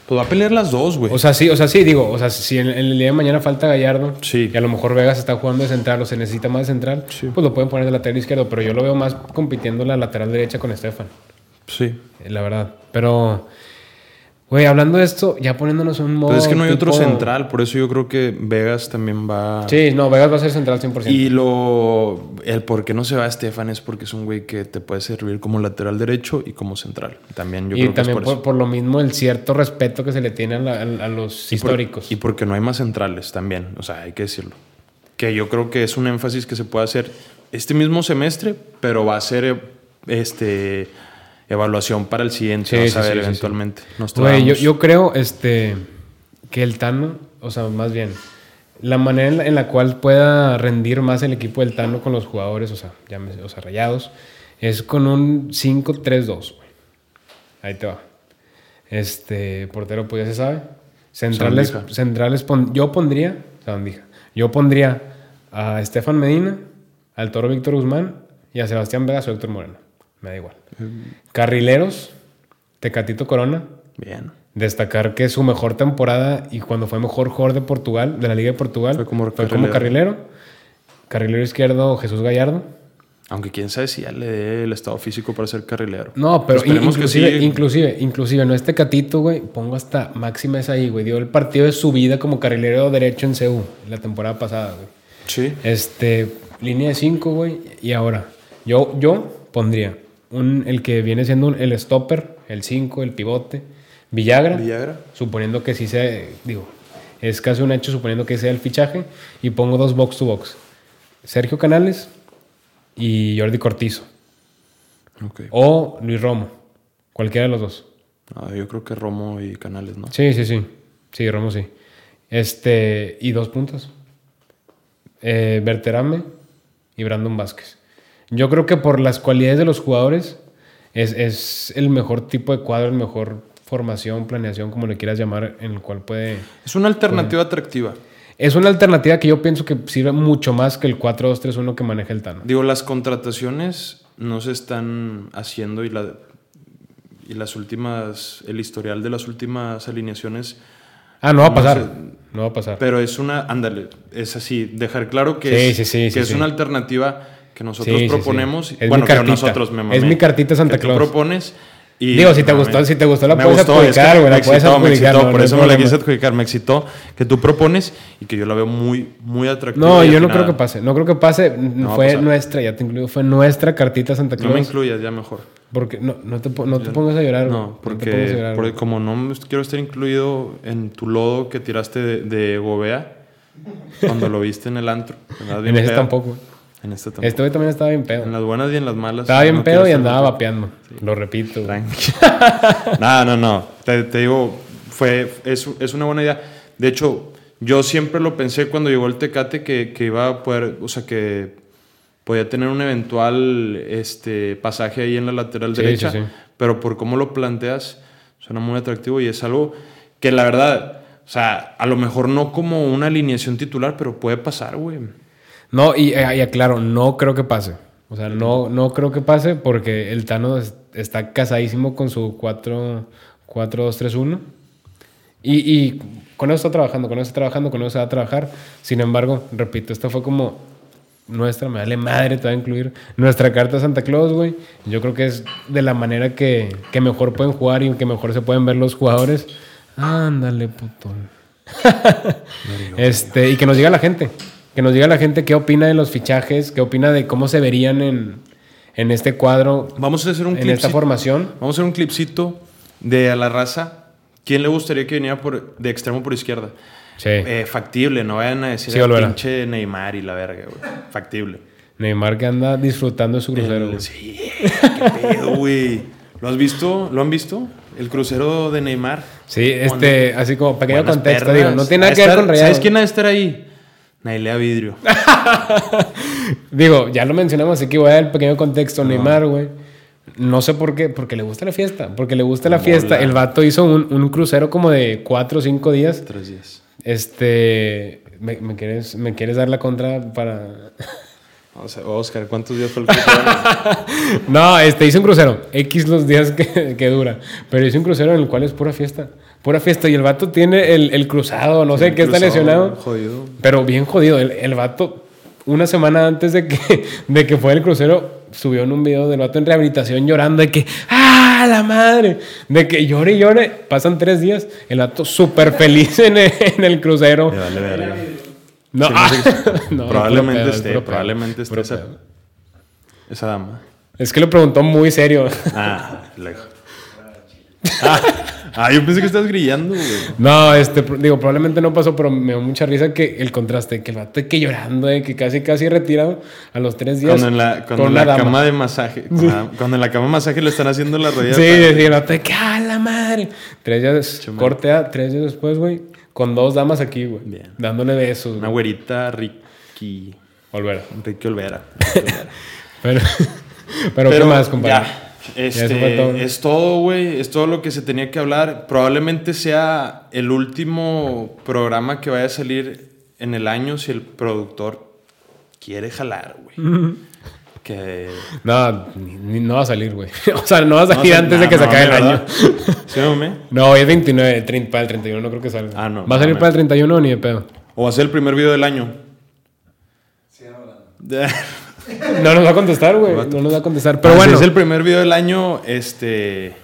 Pues va a pelear las dos, güey. O sea, sí, o sea, sí, digo, o sea, si en, en el día de mañana falta Gallardo Sí. y a lo mejor Vegas está jugando de central o se necesita más de central, Sí. pues lo pueden poner de lateral izquierdo, pero yo lo veo más compitiendo la lateral derecha con Estefan, Sí. eh, la verdad. Pero, güey, hablando de esto, ya poniéndonos en un modo. Pues es que no hay otro tipo- central, por eso yo creo que Vegas también va. Sí, no, Vegas va a ser central 100%. Y lo. El por qué no se va Estefan es porque es un güey que te puede servir como lateral derecho y como central. También yo Y creo que también es por, por, eso. por lo mismo el cierto respeto que se le tiene a, la- a- los Y por- históricos. y porque no hay más centrales también, o sea, hay que decirlo. Que yo creo que es un énfasis que se puede hacer este mismo semestre, pero va a ser eh, este evaluación para el siguiente, Sí, sí, a ver sí, eventualmente. Güey, yo, yo creo este, que el Tano, o sea, más bien, la manera en la, en la cual pueda rendir más el equipo del Tano con los jugadores, o sea, llámese, o sea, rayados, es con un 5-3-2, güey. Ahí te va. Este, portero, pues ya se sabe. Centrales, centrales pon- yo pondría, yo pondría a Estefan Medina, al Toro Víctor Guzmán y a Sebastián Vegas o Héctor Moreno. Me da igual. Carrileros, Tecatito Corona. Bien. Destacar que su mejor temporada y cuando fue mejor jugador de Portugal, de la Liga de Portugal, Fue como como carrilero. carrilero. Carrilero izquierdo, Jesús Gallardo. Aunque quién sabe si ya le dé el estado físico para ser carrilero. No, pero que inclusive, sí. inclusive, inclusive, no este catito, güey, pongo hasta máxima esa ahí, güey. Dio el partido de su vida como carrilero derecho en CU la temporada pasada, güey. Sí. Este, línea de 5, güey. Y ahora, yo, yo pondría un, el que viene siendo un- el stopper, el 5, el pivote, Villagra. Villagra. suponiendo que sí sea, digo, es casi un hecho suponiendo que sea el fichaje, y pongo dos box to box. Sergio Canales y Jordi Cortizo. O Luis Romo. Cualquiera de los dos. Ah, yo creo que Romo y Canales, ¿no? Sí, sí, sí. Sí, Romo sí. Este, y dos puntos. Eh, Berterame y Brandon Vázquez. Yo creo que por las cualidades de los jugadores es, es el mejor tipo de cuadro, el mejor formación, planeación, como le quieras llamar, en el cual puede... Es una alternativa atractiva. Es una alternativa que yo pienso que sirve mucho más que el 4-2-3-1 que maneja el Tano. Digo, las contrataciones no se están haciendo y, la, y las últimas, el historial de las últimas alineaciones, Ah, no va a No pasar. No va a pasar. pero es una, ándale, es así, dejar claro que, Sí, es, sí, sí, que sí, es una alternativa que nosotros Sí, sí, proponemos. sí. Es bueno, mi que cartita. nosotros me Es mamé, mi cartita Santa que tú Claus. propones. Y, Digo, si te no, gustó- si te gustó, la puedes gustó, es que adjudicar, güey, la me puedes excitó, me adjudicar, excitó, no, por no eso me la quise adjudicar, me excitó que tú propones y que yo la veo muy, muy atractiva. No, yo no creo que pase. No creo que pase. a fue nuestra, ya te incluyo, fue nuestra cartita Santa No Claus. me incluyas, ya mejor. Porque no, no te, no te pongas a llorar. No, porque, llorar, porque como no quiero estar incluido en tu lodo que tiraste de, de Gobea cuando lo viste en el antro. En ese tampoco. En este tampoco. Este güey también estaba bien pedo. En las buenas y en las malas. Estaba bien no pedo y andaba vapeando. Lo repito. Tranqui. no, no, no. Te, te digo, fue, es, es una buena idea. De hecho, yo siempre lo pensé cuando llegó el Tecate que, que iba a poder, o sea, que podía tener un eventual este, pasaje ahí en la lateral Sí, derecha. sí, sí. Pero por cómo lo planteas, suena muy atractivo y es algo que la verdad, o sea, a lo mejor no como una alineación titular, pero puede pasar, güey. No, y, eh, y aclaro, no creo que pase. O sea, no, no creo que pase porque el Tano es- está casadísimo con su 4-2-3-1. Y, y con eso está trabajando, con eso está trabajando, con eso se va a trabajar. Sin embargo, repito, esta fue como nuestra, me vale madre, te va a incluir nuestra carta de Santa Claus, güey. Yo creo que es de la manera que, que mejor pueden jugar y que mejor se pueden ver los jugadores. Ándale, puto. este, y que nos diga la gente. Que nos diga la gente qué opina de los fichajes, qué opina de cómo se verían en, en este cuadro, Vamos a hacer un en esta formación. Vamos a hacer un clipcito de a la raza. ¿Quién le gustaría que viniera por, de extremo por izquierda? Sí. Eh, factible, no vayan a decir Sí, "Ah, Olvera". pinche Neymar y la verga, güey. Factible. Neymar que anda disfrutando de su crucero. El- güey. sí, qué pedo, güey. ¿Lo has visto? ¿Lo han visto? El crucero de Neymar. Sí, este, así como pequeño Buenas contexto, digo, no tiene nada que ver con Rayados. ¿Sabes quién ha de estar ahí? Nailea Vidrio. Digo, ya lo mencionamos, así que voy a dar el pequeño contexto. Neymar, güey, No sé por qué, porque le gusta la fiesta. Porque le gusta la fiesta. El vato hizo un, un crucero como de cuatro o cinco días. Tres días. Este. ¿Me, me quieres, ¿Me quieres dar la contra para.? O sea, Oscar, ¿cuántos días fue el crucero? no, este, hice un crucero. X los días que, que, dura. Pero hice un crucero en el cual es pura fiesta. Pura fiesta. Y el vato tiene el, el cruzado, no sé qué está lesionado. Jodido. Pero bien jodido. El, el, vato, una semana antes de que, de que fue el crucero, subió en un video del vato en rehabilitación llorando de que, ¡ah, la madre! De que llore y llore. Pasan tres días. El vato súper feliz en el, en el crucero. Ya vale. No, probablemente esté, probablemente esté esa, esa dama. Es que lo preguntó muy serio. Ah, lejos. Ah, ah, yo pensé que estabas grillando, güey. No, este, digo, probablemente no pasó, pero me dio mucha risa que el contraste, que el vato que llorando, de que casi, casi retirado a los tres días. Cuando en la, cuando con en una la dama. cama de masaje, cuando en la cama de masaje le están haciendo la rodilla. Sí, sí, el vato de que, ¡ah, la madre! Tres días, Chumel. corte a tres días después, güey, con dos damas aquí, güey. Bien. Dándole besos. Una güey. güerita Ricky. Olvera. Ricky Olvera. Pero, pero, ¿qué más, compadre? Ya. Este. Es todo, güey. Es todo lo que se tenía que hablar. Probablemente sea el último programa que vaya a salir en el año si el productor quiere jalar, güey. que. No, no va a salir, güey. O sea, no va a salir o antes de que se no, acabe el año. ¿Sí, hombre? No, hoy es 29, 30, para el 31 no creo que salga. Ah, no, ¿Va a salir para el 31 ni de pedo? O va a ser el primer video del año. No nos va a contestar, güey. No nos va a contestar. Pero Ah, si bueno. es el primer video del año, este.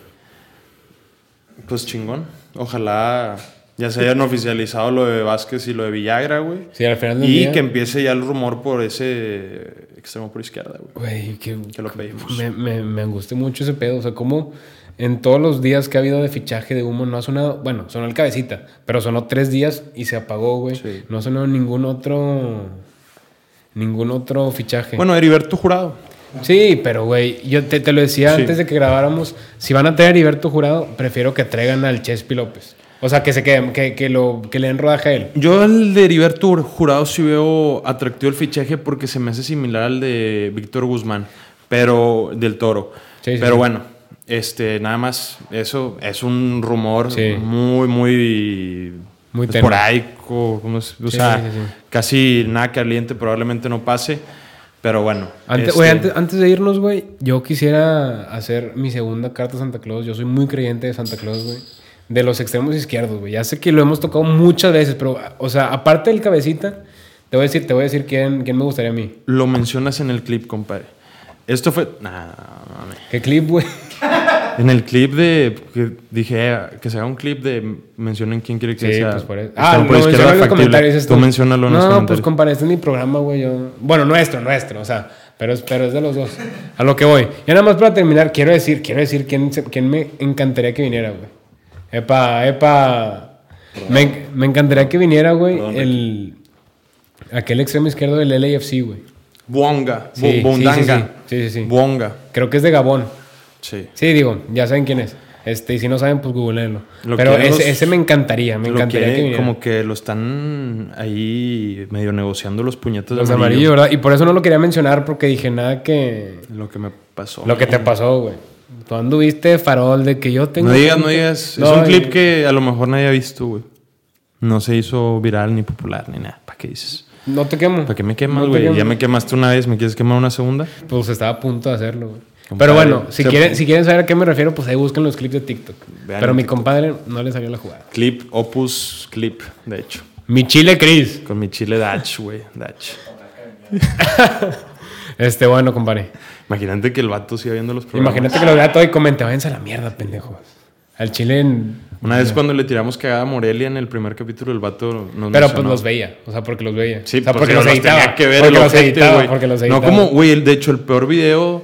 Pues chingón. Ojalá ya se hayan oficializado lo de Vázquez y lo de Villagra, güey. Sí, al final del Y día. que empiece ya el rumor por ese extremo por izquierda, güey. Güey, que, Que lo pedimos. me, me, me angustió mucho ese pedo. O sea, como en todos los días que ha habido de fichaje de humo no ha sonado. Bueno, sonó el cabecita, pero sonó tres días y se apagó, güey. Sí. No ha sonado ningún otro. Ningún otro fichaje. Bueno, Heriberto Jurado. Sí, pero güey, yo te, te lo decía Sí. antes de que grabáramos. Si van a traer a Heriberto Jurado, prefiero que traigan al Chespi López. O sea, que se queden, que, que, lo, que le den rodaje a él. Yo el de Heriberto Jurado sí veo atractivo el fichaje porque se me hace similar al de Víctor Guzmán, pero del Toro. Sí, sí, pero bueno, este, nada más, eso es un rumor muy, muy, Muy pues, tenue. poraico, ¿cómo es? o Sí, sea, sí, sí. casi nada caliente, probablemente no pase, pero bueno. Antes, este, antes, antes de irnos, güey, yo quisiera hacer mi segunda carta a Santa Claus. Yo soy muy creyente de Santa Claus, güey. De los extremos izquierdos, güey. Ya sé que lo hemos tocado muchas veces, pero, o sea, aparte del cabecita, te voy a decir, te voy a decir quién, quién me gustaría a mí. Lo mencionas en el clip, compadre. Esto fue... Nah, mames. ¿Qué clip, güey? En el clip de. Que dije eh, que se haga un clip de. Mencionen quién quiere que Sí, sea. pues por eso. Ah, por lo izquierda menciono en los factible. comentarios. dices Tú menciónalo en no, los pues comentarios. compadre, este es mi programa, güey. Yo... Bueno, nuestro, nuestro, o sea, pero es, pero es de los dos. A lo que voy. Ya nada más para terminar, quiero decir, quiero decir quién, se- quién me encantaría que viniera, güey. Epa, epa. Me, me encantaría que viniera, güey, el... Aquel extremo izquierdo del LAFC, güey. Buonga. Sí, Bu- sí, sí, sí, sí, sí. Buonga. Creo que es de Gabón. Sí. Sí, digo, ya saben quién es. Este, y si no saben, pues googleenlo. Lo Pero ese, los- ese me encantaría, me encantaría que- como que lo están ahí medio negociando los puñetos Los de amarillos, amarillo. ¿verdad? Y por eso no lo quería mencionar porque dije nada que... Lo que me pasó. Lo que te pasó, güey. Tú anduviste farol de que yo tengo... No digas, no digas. No, es un y- clip que a lo mejor nadie ha visto, güey. No se hizo viral ni popular ni nada. ¿Para qué dices? No te quemo. ¿Para qué me quemas, güey? ya me quemaste una vez, ¿me quieres quemar una segunda? Pues estaba a punto de hacerlo, güey. Pero bueno, si se- quieren, si quieren saber a qué me refiero, pues ahí busquen los clips de TikTok. Vean Pero mi TikTok. compadre no le salió la jugada. Clip, Opus Clip, de hecho. Mi chile Cris. Con mi chile Dutch, güey. Dutch. Este, bueno, compadre. Imagínate que el vato siga viendo los programas. Imagínate que lo vea todo y comente, váyanse a la mierda, pendejos. Al chile en... Una vez cuando le tiramos cagada a Morelia en el primer capítulo, el vato nos Pero pues los veía, o sea, porque los veía. Sí, o sea, porque pero los editaba. tenía que ver porque el los editaba, porque los No como, güey, de hecho, el peor video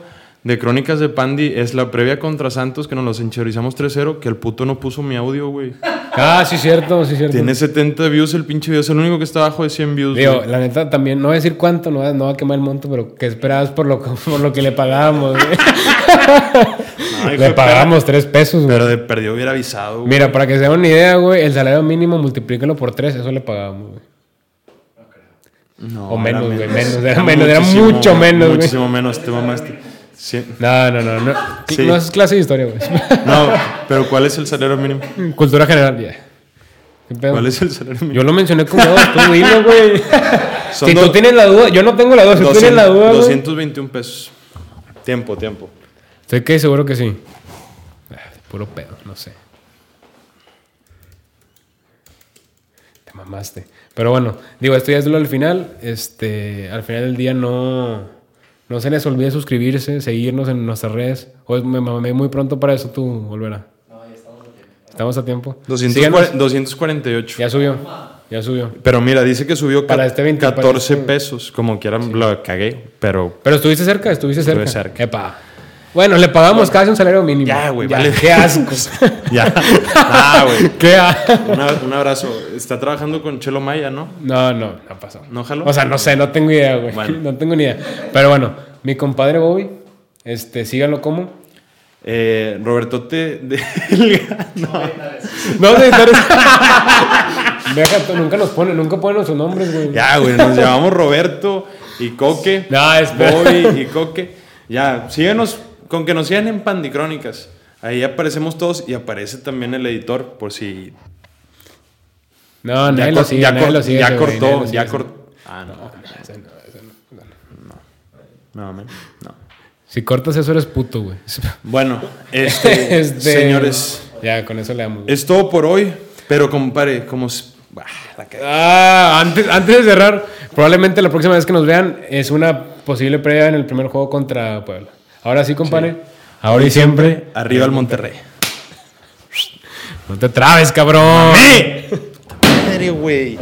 de Crónicas de Pandy es la previa contra Santos, que nos los enchorizamos 3-0, que el puto no puso mi audio, güey. Ah, sí, cierto, sí, cierto. Tiene 70 views el pinche video, es el único que está abajo de 100 views, Digo, güey. la neta también, no voy a decir cuánto, no voy a, no voy a quemar el monto, pero ¿qué esperabas por lo, por lo que le pagábamos? güey? Hijo le pagábamos tres pesos, güey. Pero de perdió hubiera avisado, güey. Mira, para que se den una idea, güey, el salario mínimo multiplíquelo por tres, eso le pagábamos, güey. No, O menos, güey, menos, era menos, era mucho menos. Muchísimo menos, te mamaste. Sí. No, no, no. No, Sí. no es clase de historia, güey. No, pero ¿cuál es el salario mínimo? Cultura general, ya. ¿Cuál es el salario mínimo? Yo lo mencioné como dos, tú dilo, güey. Son si tú tienes la duda, yo no tengo la duda. Si tú tienes la duda, güey. 221 pesos. Tiempo, tiempo. Estoy que seguro que sí. Ah, Puro pedo, no sé. Te mamaste. Pero bueno, digo, esto ya es lo al final. Este, al final del día no, no se les olvide suscribirse, seguirnos en nuestras redes. Hoy me mamé muy pronto para eso, tú volverá. No, ya estamos a tiempo. Estamos a tiempo. 240 Síganos. 248. Ya subió. Ya subió. Pero mira, dice que subió Para ca- este 20, 14 para este- pesos. Como quieran, lo cagué. Pero Pero estuviste cerca, estuviste cerca. Estuve cerca. Epa. Bueno, le pagamos casi un salario mínimo. Ya, güey, vale. Qué asco. ya. Ah, güey. Qué asco. Un abrazo. Está trabajando con Chelo Maya, ¿no? No, no, no pasó. ¿No jaló? O sea, no sé, no tengo idea, güey. Bueno. No tengo ni idea. Pero bueno, mi compadre Bobby, este, síganlo como. Eh, Roberto te. de- no. No, de Deja, nunca nos pone, nunca ponen sus nombres, güey. Ya, güey. Nos llamamos Roberto y Coque. No, espera. Bobby y Coque. Ya, síganos con que nos sigan en Pandicrónicas. Ahí aparecemos todos y aparece también el editor por si. No, nadie lo sigue, ya nadie lo sigue cortó, ya cortó. Ah, no. Ese no, ese no. No, man, no. Si cortas eso eres puto, güey. Bueno, este, Este, señores, Ya, con eso le damos. güey. es todo por hoy. Pero, compadre, como. bah, la cagué. Ah, antes, antes de cerrar, probablemente la próxima vez que nos vean es una posible previa en el primer juego contra Puebla. Ahora sí, compadre. Ahora y siempre. Arriba el Monterrey. No te trabes, cabrón. Madre, güey.